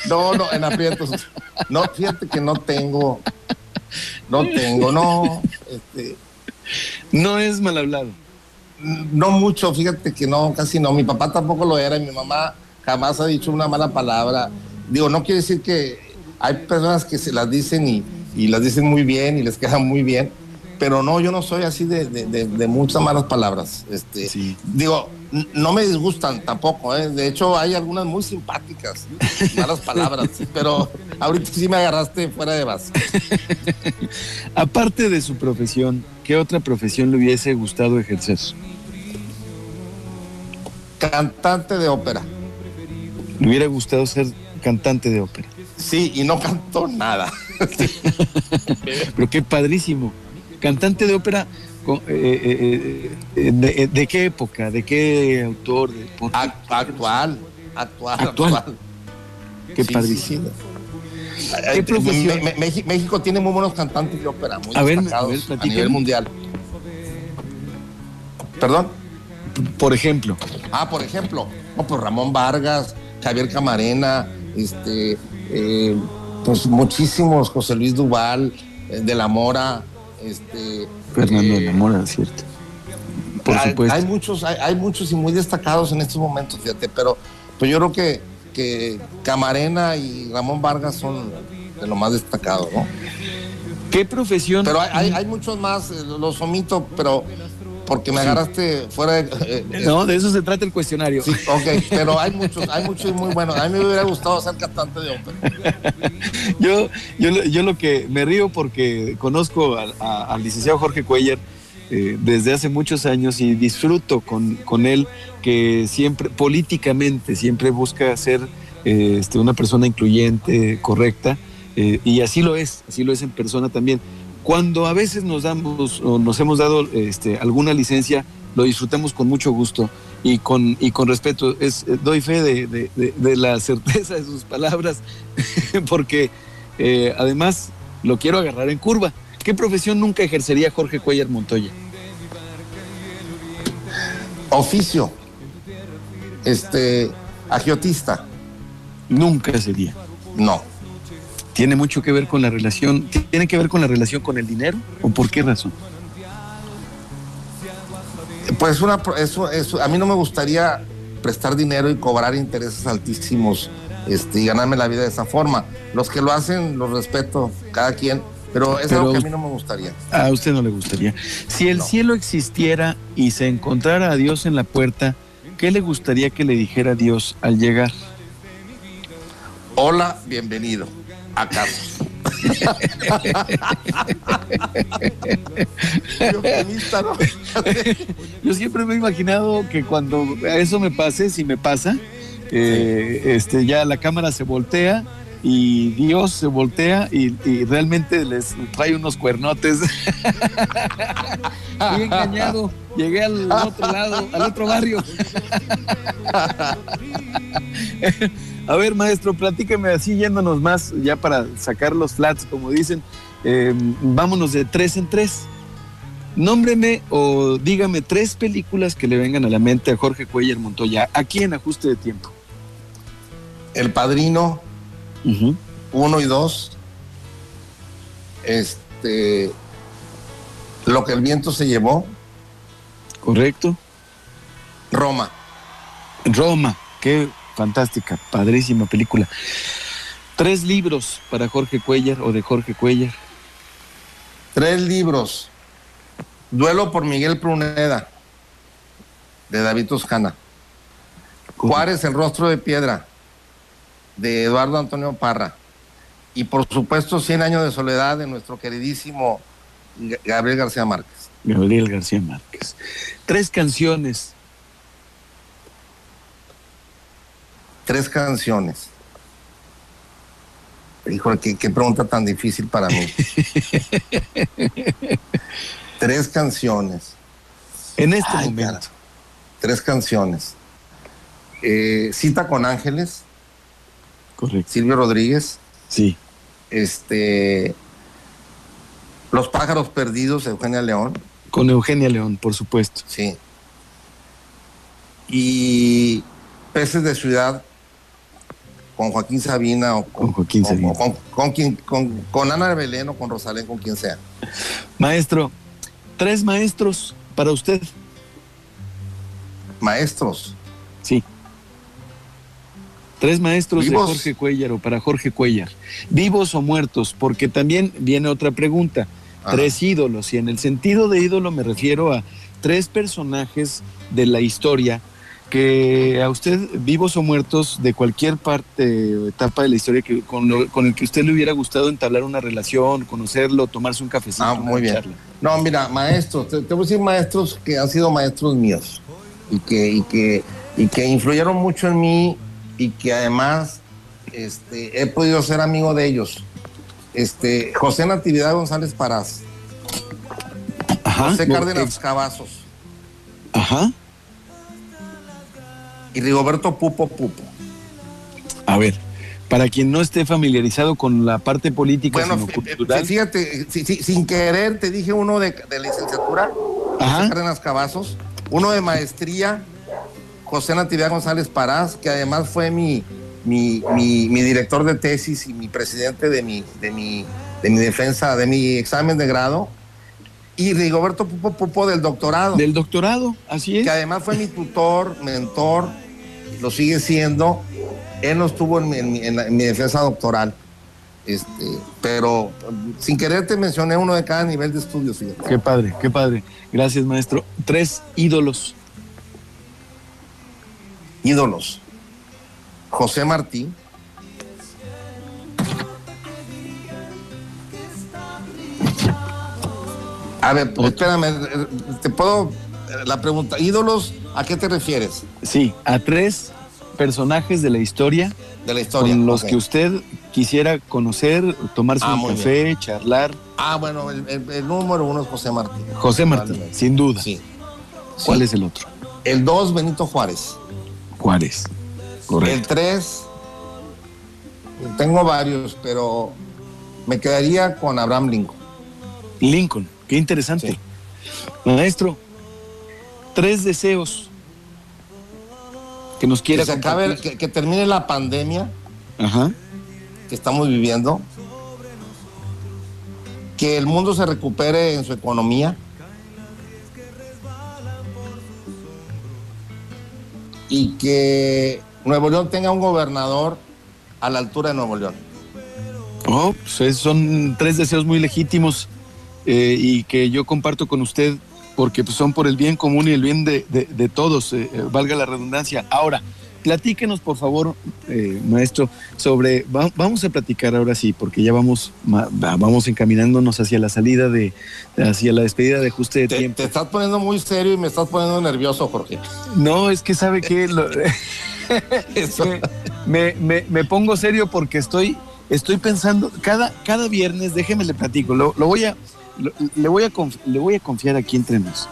No, no, en aprietos. No, fíjate que no tengo. No tengo, no. Este, No es mal hablado. no mucho, fíjate que no, casi no. Mi papá tampoco lo era y mi mamá jamás ha dicho una mala palabra. Digo, no quiere decir que hay personas que se las dicen y, y las dicen muy bien y les <laughs> quedan muy bien, pero no, yo no soy así de, de- de- de muchas malas palabras. Este, Sí. Digo, no me disgustan tampoco, ¿eh? de hecho hay algunas muy simpáticas, malas palabras, <laughs> pero ahorita sí me agarraste fuera de base. <laughs> Aparte de su profesión, ¿qué otra profesión le hubiese gustado ejercer? Cantante de ópera. Le hubiera gustado ser cantante de ópera. Sí, y no cantó nada. <laughs> Pero qué padrísimo. Cantante de ópera, eh, eh, eh, de, de qué época? ¿De qué autor? Actual, actual, Actual. actual. Qué Sí, padrísimo. sí. ¿Qué Eh, profesión? Me- me- México, tiene muy buenos cantantes de ópera, muy A ver, a destacados ver, a, nivel mundial. ¿Perdón? Por ejemplo, Ah, por ejemplo, no, pues Ramón Vargas, Javier Camarena, este, eh, pues muchísimos, José Luis Duval, eh, de la Mora, este. Fernando eh, de la Mora, cierto. Por hay, supuesto. hay muchos, hay, hay muchos y muy destacados en estos momentos, fíjate, pero pues yo creo que, que Camarena y Ramón Vargas son de lo más destacado, ¿no? ¿Qué profesión? Pero hay, hay, hay muchos más, eh, los omito, pero porque me agarraste fuera de. eh, eh, No, de eso se trata el cuestionario. Sí, ok, pero hay muchos, hay muchos y muy buenos. A mí me hubiera gustado ser cantante de ópera. Yo, yo, yo lo que me río porque conozco a- al licenciado Jorge Cuellar eh, desde hace muchos años y disfruto con, con él que siempre, políticamente, siempre busca ser eh, este, una persona incluyente, correcta, eh, y así lo es, así lo es en persona también. Cuando a veces nos damos o nos hemos dado este, alguna licencia, lo disfrutamos con mucho gusto y con, y con respeto. Es, doy fe de, de- la certeza de sus palabras, <laughs> porque además lo quiero agarrar en curva. ¿Qué profesión nunca ejercería Jorge Cuellar Montoya? Oficio. Este, agiotista. Nunca sería. No. ¿Tiene mucho que ver con la relación? ¿Tiene que ver con la relación con el dinero? ¿O por qué razón? Pues una, eso, eso, a mí no me gustaría prestar dinero y cobrar intereses altísimos este, y ganarme la vida de esa forma. Los que lo hacen, los respeto, cada quien, pero es Pero- algo que a mí no me gustaría. A usted no le gustaría. Si el No. cielo existiera y se encontrara a Dios en la puerta, ¿qué le gustaría que le dijera Dios al llegar? Hola, bienvenido a <laughs> ¿no? <laughs> Yo siempre me he imaginado que cuando eso me pase, si me pasa, eh, este, ya la cámara se voltea y Dios se voltea y, y realmente les trae unos cuernotes. Fui engañado, <laughs> llegué al otro lado, al otro barrio. A ver, maestro, platíqueme así yéndonos más, ya para sacar los flats, como dicen. eh, vámonos de tres en tres. Nómbreme o dígame tres películas que le vengan a la mente a Jorge Cuellar Montoya, aquí en ajuste de tiempo. El padrino, Uno y dos. Este. Lo que el viento se llevó. Correcto. Roma. Roma, qué fantástica, padrísima película. Tres libros para Jorge Cuellar o de Jorge Cuellar. Tres libros. Duelo por Miguel Pruneda. De David Toscana. Juárez, el rostro de piedra, de Eduardo Antonio Parra. Y por supuesto, 100 años de soledad de nuestro queridísimo Gabriel García Márquez. Gabriel García Márquez. Tres canciones. Tres canciones. Híjole, qué, qué pregunta tan difícil para mí. <laughs> Tres canciones. En este momento. Cara. Tres canciones. Eh, Cita con Ángeles. Correcto. Silvio Rodríguez. Sí. Este. Los pájaros perdidos, Eugenia León. Con Eugenia León, por supuesto. Sí. Y Peces de Ciudad con Joaquín Sabina o con, con Joaquín Sabina. O con, con, quien, con, con Ana Belén o con Rosalén, con quien sea. Maestro, tres maestros para usted. Maestros. Sí. Tres maestros ¿Vivos? de Jorge Cuellar o para Jorge Cuellar. Vivos o muertos, porque también viene otra pregunta. Ajá. Tres ídolos, y en el sentido de ídolo me refiero a tres personajes de la historia que a usted, vivos o muertos, de cualquier parte o etapa de la historia que, con, lo, con, el que usted le hubiera gustado entablar una relación, conocerlo, tomarse un cafecito. Ah, muy bien. Charla. No, mira, maestros, te, te, voy a decir maestros que han sido maestros míos y que, y que, y que influyeron mucho en mí y que además este, he podido ser amigo de ellos. Este, José Natividad González Parás. Ajá, José Cárdenas Cavazos. Ajá y Rigoberto Pupo Pupo. A ver, para quien no esté familiarizado con la parte política, bueno, sino cultural. Fíjate, si, si, sin querer te dije uno de, de licenciatura, Ajá. Cárdenas Cavazos, uno de maestría, José Natividad González Parás, que además fue mi, mi, mi, mi, director de tesis y mi presidente de mi, de mi, de mi defensa, de mi examen de grado y Rigoberto Pupo Pupo del doctorado. Del doctorado, así es. Que además fue mi tutor, mentor, lo sigue siendo. Él no estuvo en mi, en mi, en la, en mi defensa doctoral. Este, pero sin querer te mencioné uno de cada nivel de estudios. Qué padre, qué padre. Gracias, maestro. Tres ídolos. Ídolos. José Martín. A ver, espérame, te puedo. La pregunta, ¿ídolos a qué te refieres? Sí, a tres personajes de la historia. De la historia. Con los okay. que usted quisiera conocer, tomarse Ah, un café, bien. charlar. Ah, bueno, el, el- el número uno es José Martín. José Martín, sin duda. Sí. ¿Cuál Sí. es el otro? El dos, Benito Juárez. Juárez. El Correcto. tres, tengo varios, pero me quedaría con Abraham Lincoln. Lincoln, qué interesante. Sí. Maestro, tres deseos que nos quiera Que, se acabe, que, que termine la pandemia Ajá. que estamos viviendo, que el mundo se recupere en su economía y que Nuevo León tenga un gobernador a la altura de Nuevo León. Oh, pues son tres deseos muy legítimos eh, y que yo comparto con usted porque pues, son por el bien común y el bien de todos, eh, eh, valga la redundancia. Ahora, platíquenos por favor, eh, maestro, sobre, va- vamos a platicar ahora sí, porque ya vamos, ma- vamos encaminándonos hacia la salida de, hacia la despedida de ajuste de Te, tiempo. te estás poniendo muy serio y me estás poniendo nervioso, Jorge. No, es que sabe que <laughs> Eso. me, me, me pongo serio porque estoy, estoy pensando, cada, cada viernes, déjeme le platico, lo, lo voy a, lo- le, voy a conf- le voy a confiar aquí entre nos.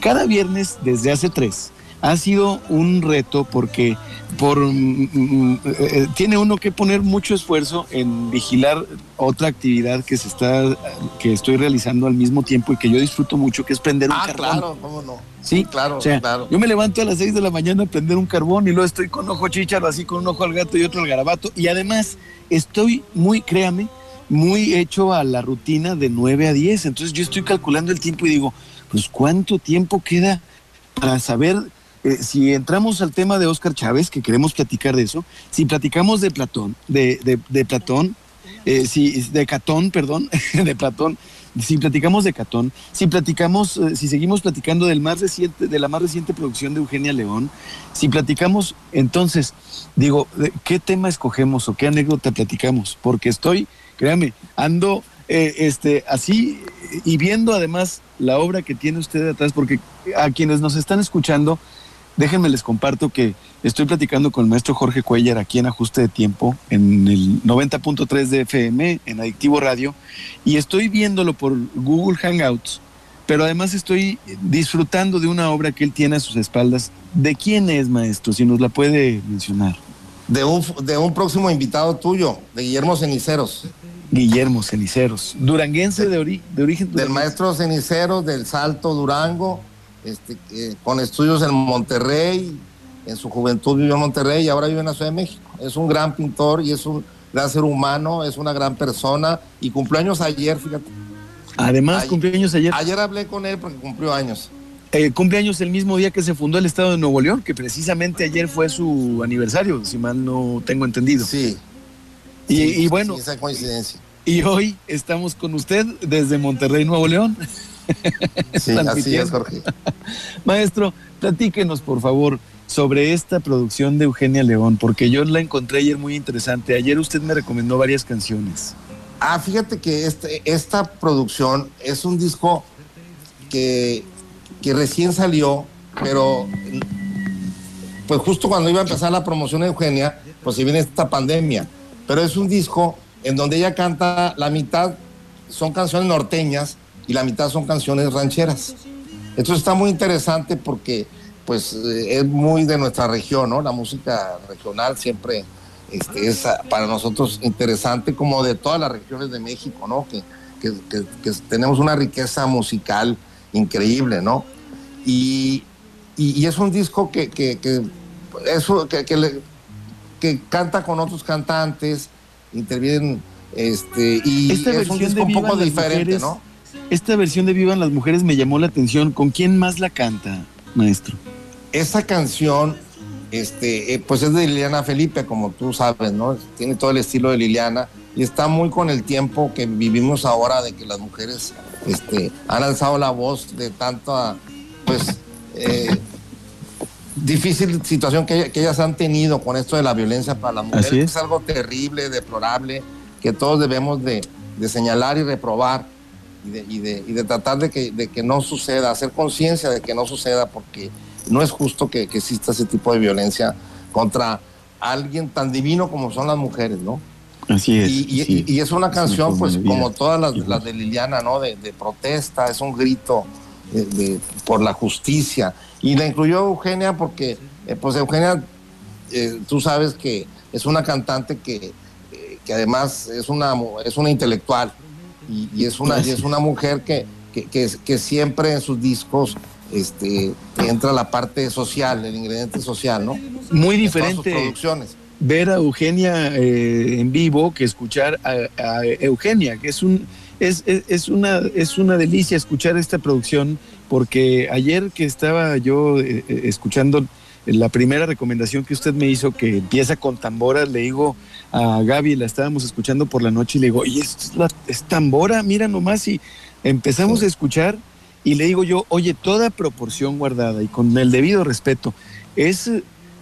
Cada viernes, desde hace tres, ha sido un reto porque por, mm, mm, eh, tiene uno que poner mucho esfuerzo en vigilar otra actividad que se está que estoy realizando al mismo tiempo y que yo disfruto mucho que es prender un Ah, carbón. claro, cómo no. Sí, claro, o sea, claro. yo me levanto a las 6 de la mañana a prender un carbón y luego estoy con ojo chícharo, así con un ojo al gato y otro al garabato. Y además estoy muy, créame, muy hecho a la rutina de 9 a 10. Entonces yo estoy calculando el tiempo y digo, pues cuánto tiempo queda para saber eh, si entramos al tema de Oscar Chávez, que queremos platicar de eso, si platicamos de Platón, de, de, de Platón, eh, si, de Catón, perdón, <laughs> de Platón, si platicamos de Catón, si platicamos, eh, si seguimos platicando del más reciente, de la más reciente producción de Eugenia León, si platicamos, entonces, digo, ¿qué tema escogemos o qué anécdota platicamos? Porque estoy, créame, ando este, así y viendo además la obra que tiene usted atrás, porque a quienes nos están escuchando, déjenme les comparto que estoy platicando con el maestro Jorge Cuellar aquí en Ajuste de Tiempo, en el 90.3 de FM, en Adictivo Radio, y estoy viéndolo por Google Hangouts, pero además estoy disfrutando de una obra que él tiene a sus espaldas. ¿De quién es, maestro? Si nos la puede mencionar. De un, de un próximo invitado tuyo, de Guillermo Ceniceros. Guillermo Ceniceros, duranguense de, de origen. Del maestro Ceniceros, del Salto Durango, este, con estudios en Monterrey, en su juventud vivió en Monterrey y ahora vive en la Ciudad de México. Es un gran pintor y es un gran ser humano, es una gran persona y cumplió años ayer, fíjate. Además, cumplió años ayer. Ayer hablé con él porque cumplió años. Eh, cumpleaños el mismo día que se fundó el Estado de Nuevo León, que precisamente ayer fue su aniversario, si mal no tengo entendido. Sí. Y, bueno. esa coincidencia. Y hoy estamos con usted desde Monterrey, Nuevo León. <laughs> Sí, así es, Jorge. <laughs> Maestro, platíquenos, por favor, sobre esta producción de Eugenia León, porque yo la encontré ayer muy interesante. Ayer usted me recomendó varias canciones. Ah, fíjate que este, esta producción es un disco que, que recién salió, pero pues justo cuando iba a empezar la promoción de Eugenia, pues si viene esta pandemia. Pero es un disco en donde ella canta la mitad son canciones norteñas y la mitad son canciones rancheras. Esto está muy interesante porque pues eh, es muy de nuestra región, ¿no? La música regional siempre este, es ah, para nosotros interesante como de todas las regiones de México, ¿no? Que, tenemos una riqueza musical increíble, ¿no? Y, es un disco que, que, eso, que, que canta con otros cantantes, intervienen, este, y es un disco un poco diferente, ¿no? Esta versión de Vivan las Mujeres me llamó la atención. ¿Con quién más la canta, maestro? Esa canción, este, eh, pues es de Liliana Felipe, como tú sabes, ¿no? Tiene todo el estilo de Liliana y está muy con el tiempo que vivimos ahora de que las mujeres este, han alzado la voz de tanta, pues, eh, difícil situación que, ellas han tenido con esto de la violencia para las mujeres. Es. algo terrible, deplorable, que todos debemos de, señalar y reprobar y de, tratar de que, de que no suceda, hacer conciencia de que no suceda, porque no es justo que, exista ese tipo de violencia contra alguien tan divino como son las mujeres, ¿no? Así es. Y, es una canción, pues, como todas las, de Liliana, ¿no? De, protesta, es un grito por la justicia. Y la incluyó Eugenia porque, eh, pues Eugenia, eh, tú sabes que es una cantante que, eh, que además es una, es una intelectual y, es, una, es una mujer que, que, que, siempre en sus discos este, entra la parte social, el ingrediente social, ¿no? Muy diferente. producciones. Ver a Eugenia en vivo que escuchar a, a Eugenia, que es un es, es, una, es una delicia escuchar esta producción porque ayer que estaba yo eh, eh, escuchando la primera recomendación que usted me hizo, que empieza con tambora, le digo a Gaby, la estábamos escuchando por la noche y le digo, y es, es tambora, mira nomás, y empezamos a escuchar y le digo yo, oye, toda proporción guardada y con el debido respeto, es,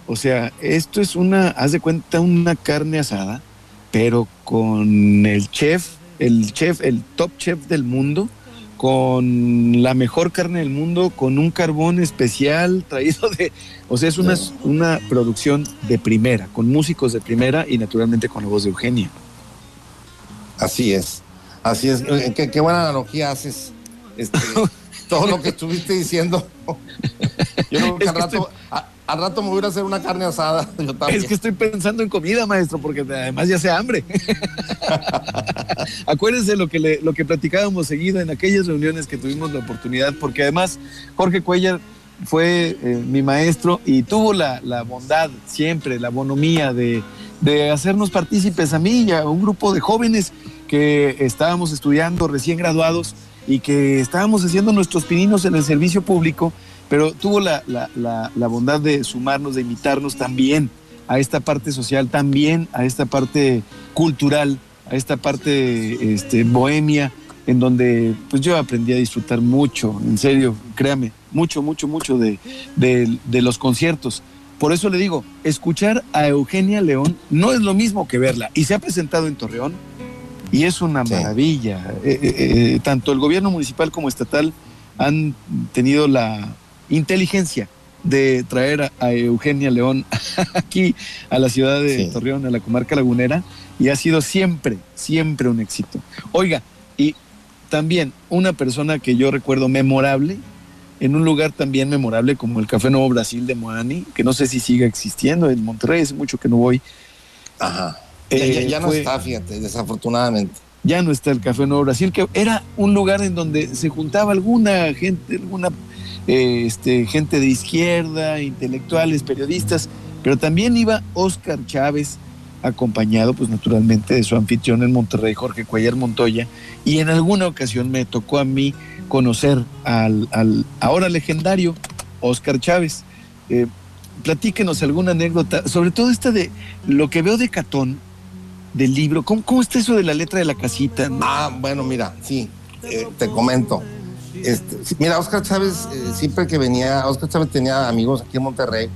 o sea, esto es una, haz de cuenta, una carne asada, pero con el chef, el chef, el top chef del mundo, con la mejor carne del mundo, con un carbón especial <laughs> traído de... O sea, es una, una producción de primera, con músicos de primera y naturalmente con la voz de Eugenia. Así es, así es. Qué, buena analogía haces. Este, <laughs> todo lo que estuviste diciendo. <laughs> Yo creo que al rato, al rato me voy a hacer una carne asada. <laughs> Es que estoy pensando en comida, maestro, porque además ya se hambre. <laughs> Acuérdense lo que, le, lo que platicábamos seguido en aquellas reuniones que tuvimos la oportunidad, porque además Jorge Cuellar fue eh, mi maestro y tuvo la, bondad siempre, la bonomía de, de hacernos partícipes a mí y a un grupo de jóvenes que estábamos estudiando recién graduados y que estábamos haciendo nuestros pininos en el servicio público pero tuvo la, bondad de sumarnos, de invitarnos también a esta parte social, también a esta parte cultural, a esta parte este, bohemia en donde pues yo aprendí a disfrutar mucho, en serio, créame, mucho, mucho, mucho de, de, los conciertos. Por eso le digo, escuchar a Eugenia León no es lo mismo que verla. Y se ha presentado en Torreón y es una maravilla. Eh, eh, eh, tanto el gobierno municipal como estatal han tenido la inteligencia de traer a, Eugenia León <laughs> aquí a la ciudad de Torreón, a la comarca lagunera, y ha sido siempre, siempre un éxito. Oiga, y también una persona que yo recuerdo memorable, en un lugar también memorable como el Café Nuevo Brasil de Moani, que no sé si siga existiendo en Monterrey, hace mucho que no voy. Ajá. ya, no está, fíjate, desafortunadamente. Ya no está el Café Nuevo Brasil, que era un lugar en donde se juntaba alguna gente, alguna este, gente de izquierda, intelectuales, periodistas, pero también iba Oscar Chávez, acompañado pues naturalmente de su anfitrión en Monterrey, Jorge Cuellar Montoya, y en alguna ocasión me tocó a mí conocer al, ahora legendario Oscar Chávez. Eh, platíquenos alguna anécdota, sobre todo esta de lo que veo de Catón, del libro, ¿cómo, cómo está eso de la letra de la casita? Ah, bueno, mira, sí, eh, te comento. Este, mira, Oscar Chávez, eh, siempre que venía, Oscar Chávez tenía amigos aquí en Monterrey,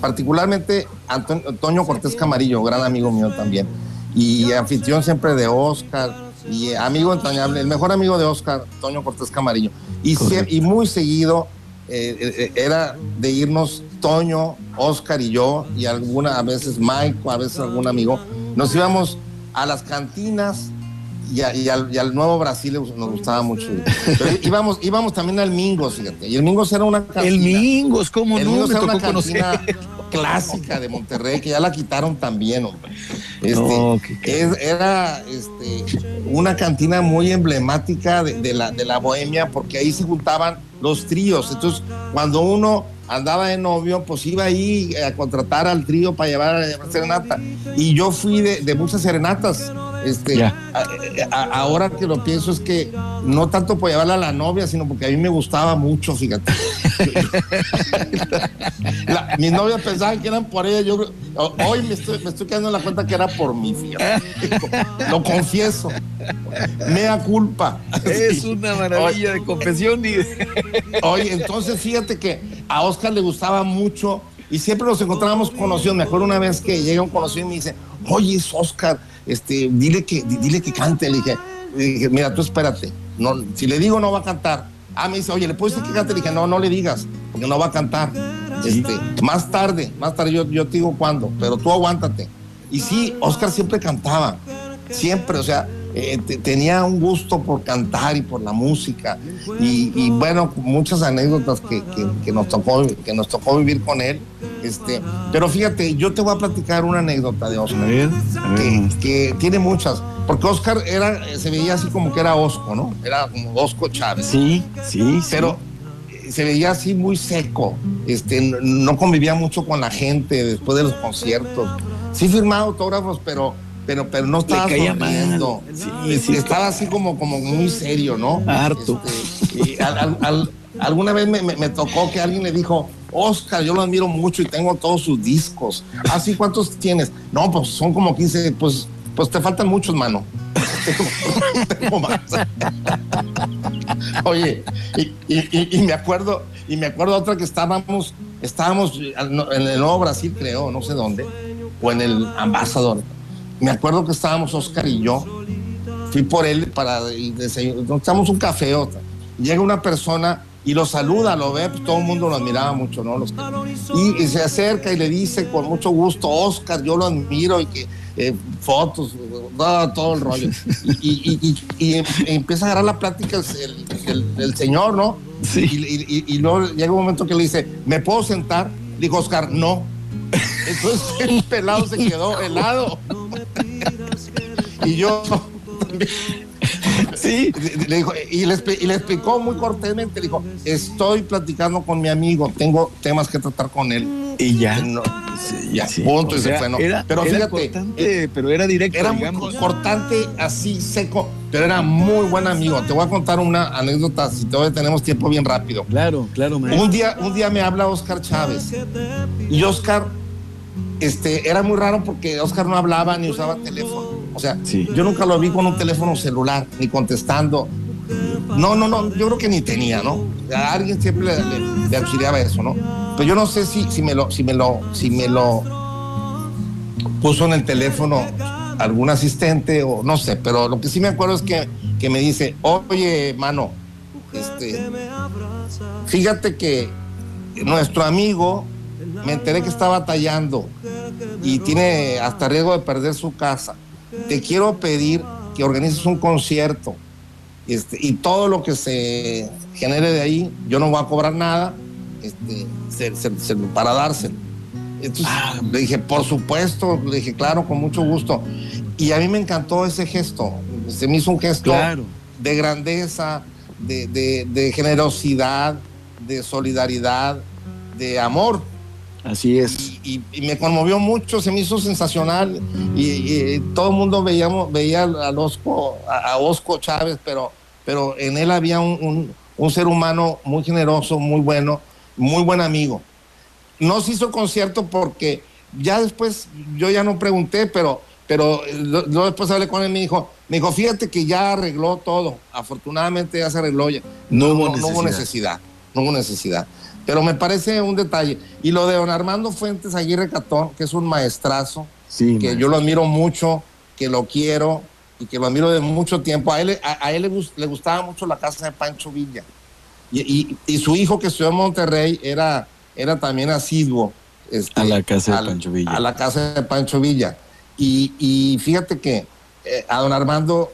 particularmente Antonio Cortés Camarillo, gran amigo mío también, y anfitrión siempre de Oscar, y amigo entrañable, el mejor amigo de Oscar, Antonio Cortés Camarillo, y, y muy seguido eh, eh, era de irnos Toño, Oscar y yo, y alguna, a veces Mike, a veces algún amigo, nos íbamos a las cantinas y, al, Nuevo Brasil nos gustaba mucho. íbamos, íbamos también al Mingos, fíjate. Y el Mingos era una cantina. El Mingos, ¿cómo el no? Mingos era una cantina clásica de Monterrey, que ya la quitaron también, hombre. Este, era este, una cantina muy emblemática de, la, de la bohemia, porque ahí se juntaban los tríos. Entonces, cuando uno andaba de novio, pues iba ahí a contratar al trío para llevar a serenata. Y yo fui de, de muchas serenatas este, ahora que lo pienso es que no tanto por llevarla a la novia, sino porque a mí me gustaba mucho, fíjate. <laughs> mis novias pensaban que eran por ella. Yo hoy me estoy, me estoy quedando en la cuenta que era por mí, fíjate. Lo confieso. Mea culpa. Es una maravilla de confesión. Y... Oye, entonces fíjate que a Oscar le gustaba mucho y siempre nos encontrábamos conocidos. Me acuerdo una vez que llega un conocido y me dice, oye, es Oscar este, dile que, dile que cante. Le dije, mira, tú espérate. No, si le digo, no va a cantar. Ah, me dice, oye, ¿le puedes decir que cante? Le dije, no, no le digas, porque no va a cantar. Este, más tarde, más tarde yo, yo te digo cuándo, pero tú aguántate. Y sí, Oscar siempre cantaba, siempre, o sea, eh, tenía un gusto por cantar y por la música y, bueno, muchas anécdotas que, que, nos tocó, que nos tocó vivir con él. Este, pero fíjate, yo te voy a platicar una anécdota de Oscar, Que, tiene muchas, porque Oscar era, se veía así como que era Osco, ¿no? Era como Osco Chávez. Sí, sí, pero se veía así muy seco, este, no convivía mucho con la gente después de los conciertos. Sí firmaba autógrafos, pero pero, pero no estaba sonriendo. estaba así como, como muy serio, ¿no? Harto. Este, alguna vez me, tocó que alguien le dijo, Oscar, yo lo admiro mucho y tengo todos sus discos. ¿Así ¿Ah, cuántos tienes? No, pues son como 15, pues, pues te faltan muchos, mano. <laughs> <laughs> Oye, y, me acuerdo, y me acuerdo otra que estábamos, estábamos en el Nuevo Brasil, creo, no sé dónde, o en el Ambasador me acuerdo que estábamos Oscar y yo, fui por él para nos un café, otra. llega una persona y lo saluda, lo ve, pues todo el mundo lo admiraba mucho, ¿no? y, se acerca y le dice con mucho gusto, Oscar, yo lo admiro y que eh, fotos, todo, el rollo. Y, empieza a agarrar la plática el, señor, ¿no? Sí. Y, luego llega un momento que le dice, ¿me puedo sentar? Dijo Oscar, no. <laughs> Entonces el pelado se quedó helado. y yo también. Sí, le dijo, y le, explicó muy cortésmente, le dijo, estoy platicando con mi amigo, tengo temas que tratar con él. Y ya. ya, punto, y se fue, ¿no? pero fíjate, eh, pero era directo, Era muy cortante, así, seco, pero era muy buen amigo. Te voy a contar una anécdota, si todavía tenemos tiempo bien rápido. Claro, claro, Un día, un día me habla Oscar Chávez, y Oscar este, era muy raro porque Oscar no hablaba ni usaba teléfono. O sea, yo nunca lo vi con un teléfono celular, ni contestando. No, no, no, yo creo que ni tenía, ¿no? A alguien siempre le, auxiliaba eso, ¿no? Pero yo no sé si, si me lo, si me lo, si me lo puso en el teléfono algún asistente o no sé, pero lo que sí me acuerdo es que, que me dice, oye, mano, este, fíjate que nuestro amigo, me enteré que está batallando y tiene hasta riesgo de perder su casa. Te quiero pedir que organices un concierto este, y todo lo que se genere de ahí, yo no voy a cobrar nada este, para dárselo. Entonces ah. le dije, por supuesto, le dije, claro, con mucho gusto. Y a mí me encantó ese gesto, se me hizo un gesto de grandeza, de, generosidad, de solidaridad, de amor. Así es. Y, me conmovió mucho, se me hizo sensacional. Y, todo el mundo veíamos, veía a Osco, a, Osco Chávez, pero, pero en él había un, ser humano muy generoso, muy bueno, muy buen amigo. No se hizo concierto porque ya después, yo ya no pregunté, pero, pero yo después hablé con él y me dijo, me dijo, fíjate que ya arregló todo. Afortunadamente ya se arregló ya. No, hubo, necesidad. no hubo necesidad. Pero me parece un detalle. Y lo de don Armando Fuentes Aguirre Catón, que es un maestrazo, que yo lo admiro mucho, que lo quiero y que lo admiro de mucho tiempo. A él, a, él le, gustaba mucho la casa de Pancho Villa. Y, y, su hijo que estudió en Monterrey era, era también asiduo. Este, a la casa de Pancho Villa. A la casa de Pancho Villa. Y, y fíjate que eh, a don Armando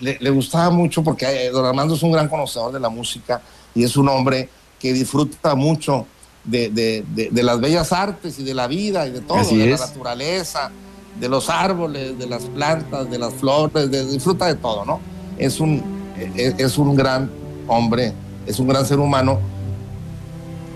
le, gustaba mucho porque eh, don Armando es un gran conocedor de la música y es un hombre que disfruta mucho de, las bellas artes y de la vida y de todo, de la naturaleza, de los árboles, de las plantas, de las flores, disfruta de todo, ¿no? Es un, es, es un gran hombre, es un gran ser humano.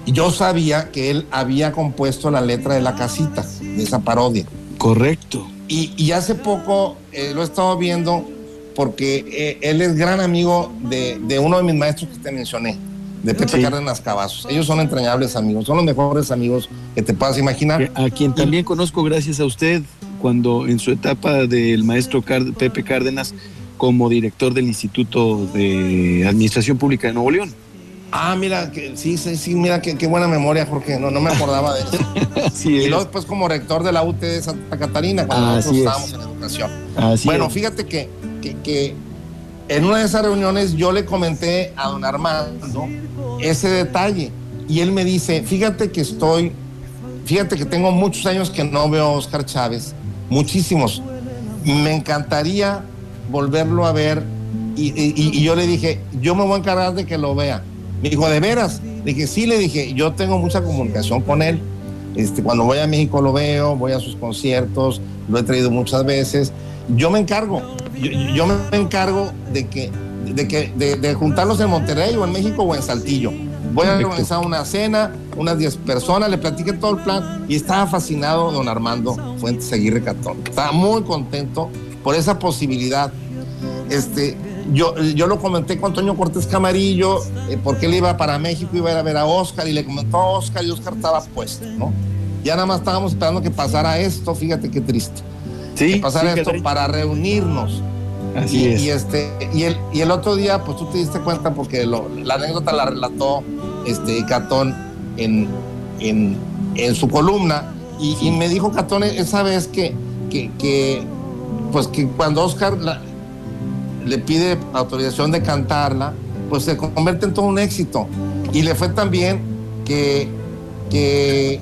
Y yo sabía que él había compuesto la letra de la casita, de esa parodia. Correcto. Y, hace poco eh, lo he estado viendo porque eh, él es gran amigo de, uno de mis maestros que te mencioné, de Pepe Cárdenas Cavazos. Ellos son entrañables amigos, son los mejores amigos que te puedas imaginar. A quien también conozco gracias a usted, cuando en su etapa del maestro Pepe Cárdenas como director del Instituto de Administración Pública de Nuevo León. Ah, mira, que, sí, sí, sí, mira qué, buena memoria, Jorge. No, no me acordaba de eso. <laughs> y luego después como rector de la UT de Santa Catarina, cuando nosotros estábamos en educación. bueno, fíjate que, que, en una de esas reuniones yo le comenté a don Armando ese detalle. Y él me dice, fíjate que estoy, fíjate que tengo muchos años que no veo a Oscar Chávez, muchísimos. Me encantaría volverlo a ver. y yo le dije, yo me voy a encargar de que lo vea me dijo, ¿de veras? Dije, sí, le dije, yo tengo mucha comunicación con él. Este, cuando voy a México lo veo, voy a sus conciertos, lo he traído muchas veces. Yo me encargo, yo, me encargo de que, de, que de, juntarlos en Monterrey o en México o en Saltillo. Voy a organizar una cena, unas 10 personas, le platiqué todo el plan y estaba fascinado don Armando Fuentes Aguirre Catón. Estaba muy contento por esa posibilidad. Este, yo, yo lo comenté con Antonio Cortés Camarillo, eh, porque él iba para México, iba a ir a ver a Oscar y le comentó a Oscar y Oscar estaba puesto, ¿no? Ya nada más estábamos esperando que pasara esto, fíjate qué triste. Sí. Que pasara esto para reunirnos. Así y, es. Y, este, y, el, y el otro día, pues tú te diste cuenta porque la anécdota la relató este, Catón en, en, en su columna y, me dijo Catón esa vez que, que, que, pues que cuando Oscar le pide autorización de cantarla, pues se convierte en todo un éxito. Y le fue también que, que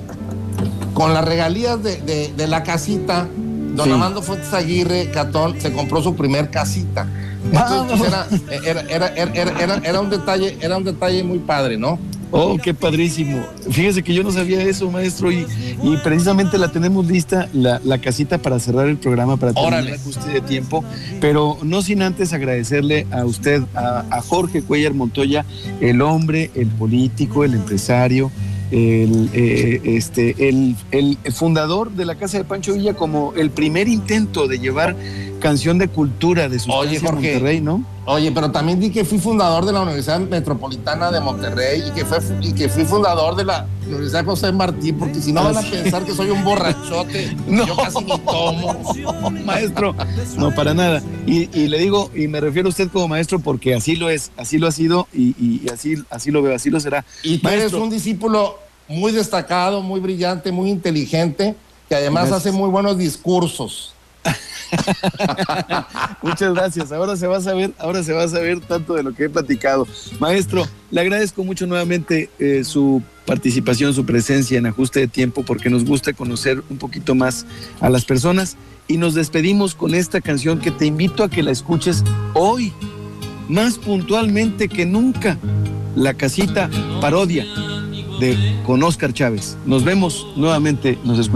con las regalías de, la casita, don Amando Fuentes Aguirre Catón se compró su primer casita. Entonces, pues, era, era, un detalle, era un detalle muy padre, ¿no? Oh, qué padrísimo. Fíjese que yo no sabía eso, maestro, y, y precisamente la tenemos lista, la, casita para cerrar el programa, para tener el ajuste de tiempo, pero no sin antes agradecerle a usted, a, Jorge Cuellar Montoya, el hombre, el político, el empresario, el, eh, este, el, el, fundador de la Casa de Pancho Villa como el primer intento de llevar canción de cultura de Sustancia Oye, Monterrey, ¿no? Oye, pero también di que fui fundador de la Universidad Metropolitana de Monterrey y que, fue, y que fui fundador de la Universidad José Martí, porque si no van a pensar que soy un borrachote, <laughs> No. yo casi ni tomo. maestro, no para nada. Y, y le digo, y me refiero a usted como maestro porque así lo es, así lo ha sido y, así, así lo veo, así lo será. Y tú eres Maestro. un discípulo muy destacado, muy brillante, muy inteligente, que además Gracias. hace muy buenos discursos. <laughs> Muchas gracias. Ahora se va a saber, ahora se va a saber tanto de lo que he platicado. Maestro, le agradezco mucho nuevamente eh, su participación, su presencia en ajuste de tiempo, porque nos gusta conocer un poquito más a las personas. Y nos despedimos con esta canción que te invito a que la escuches hoy, más puntualmente que nunca. La casita parodia de con Oscar Chávez. Nos vemos nuevamente, nos escuchamos.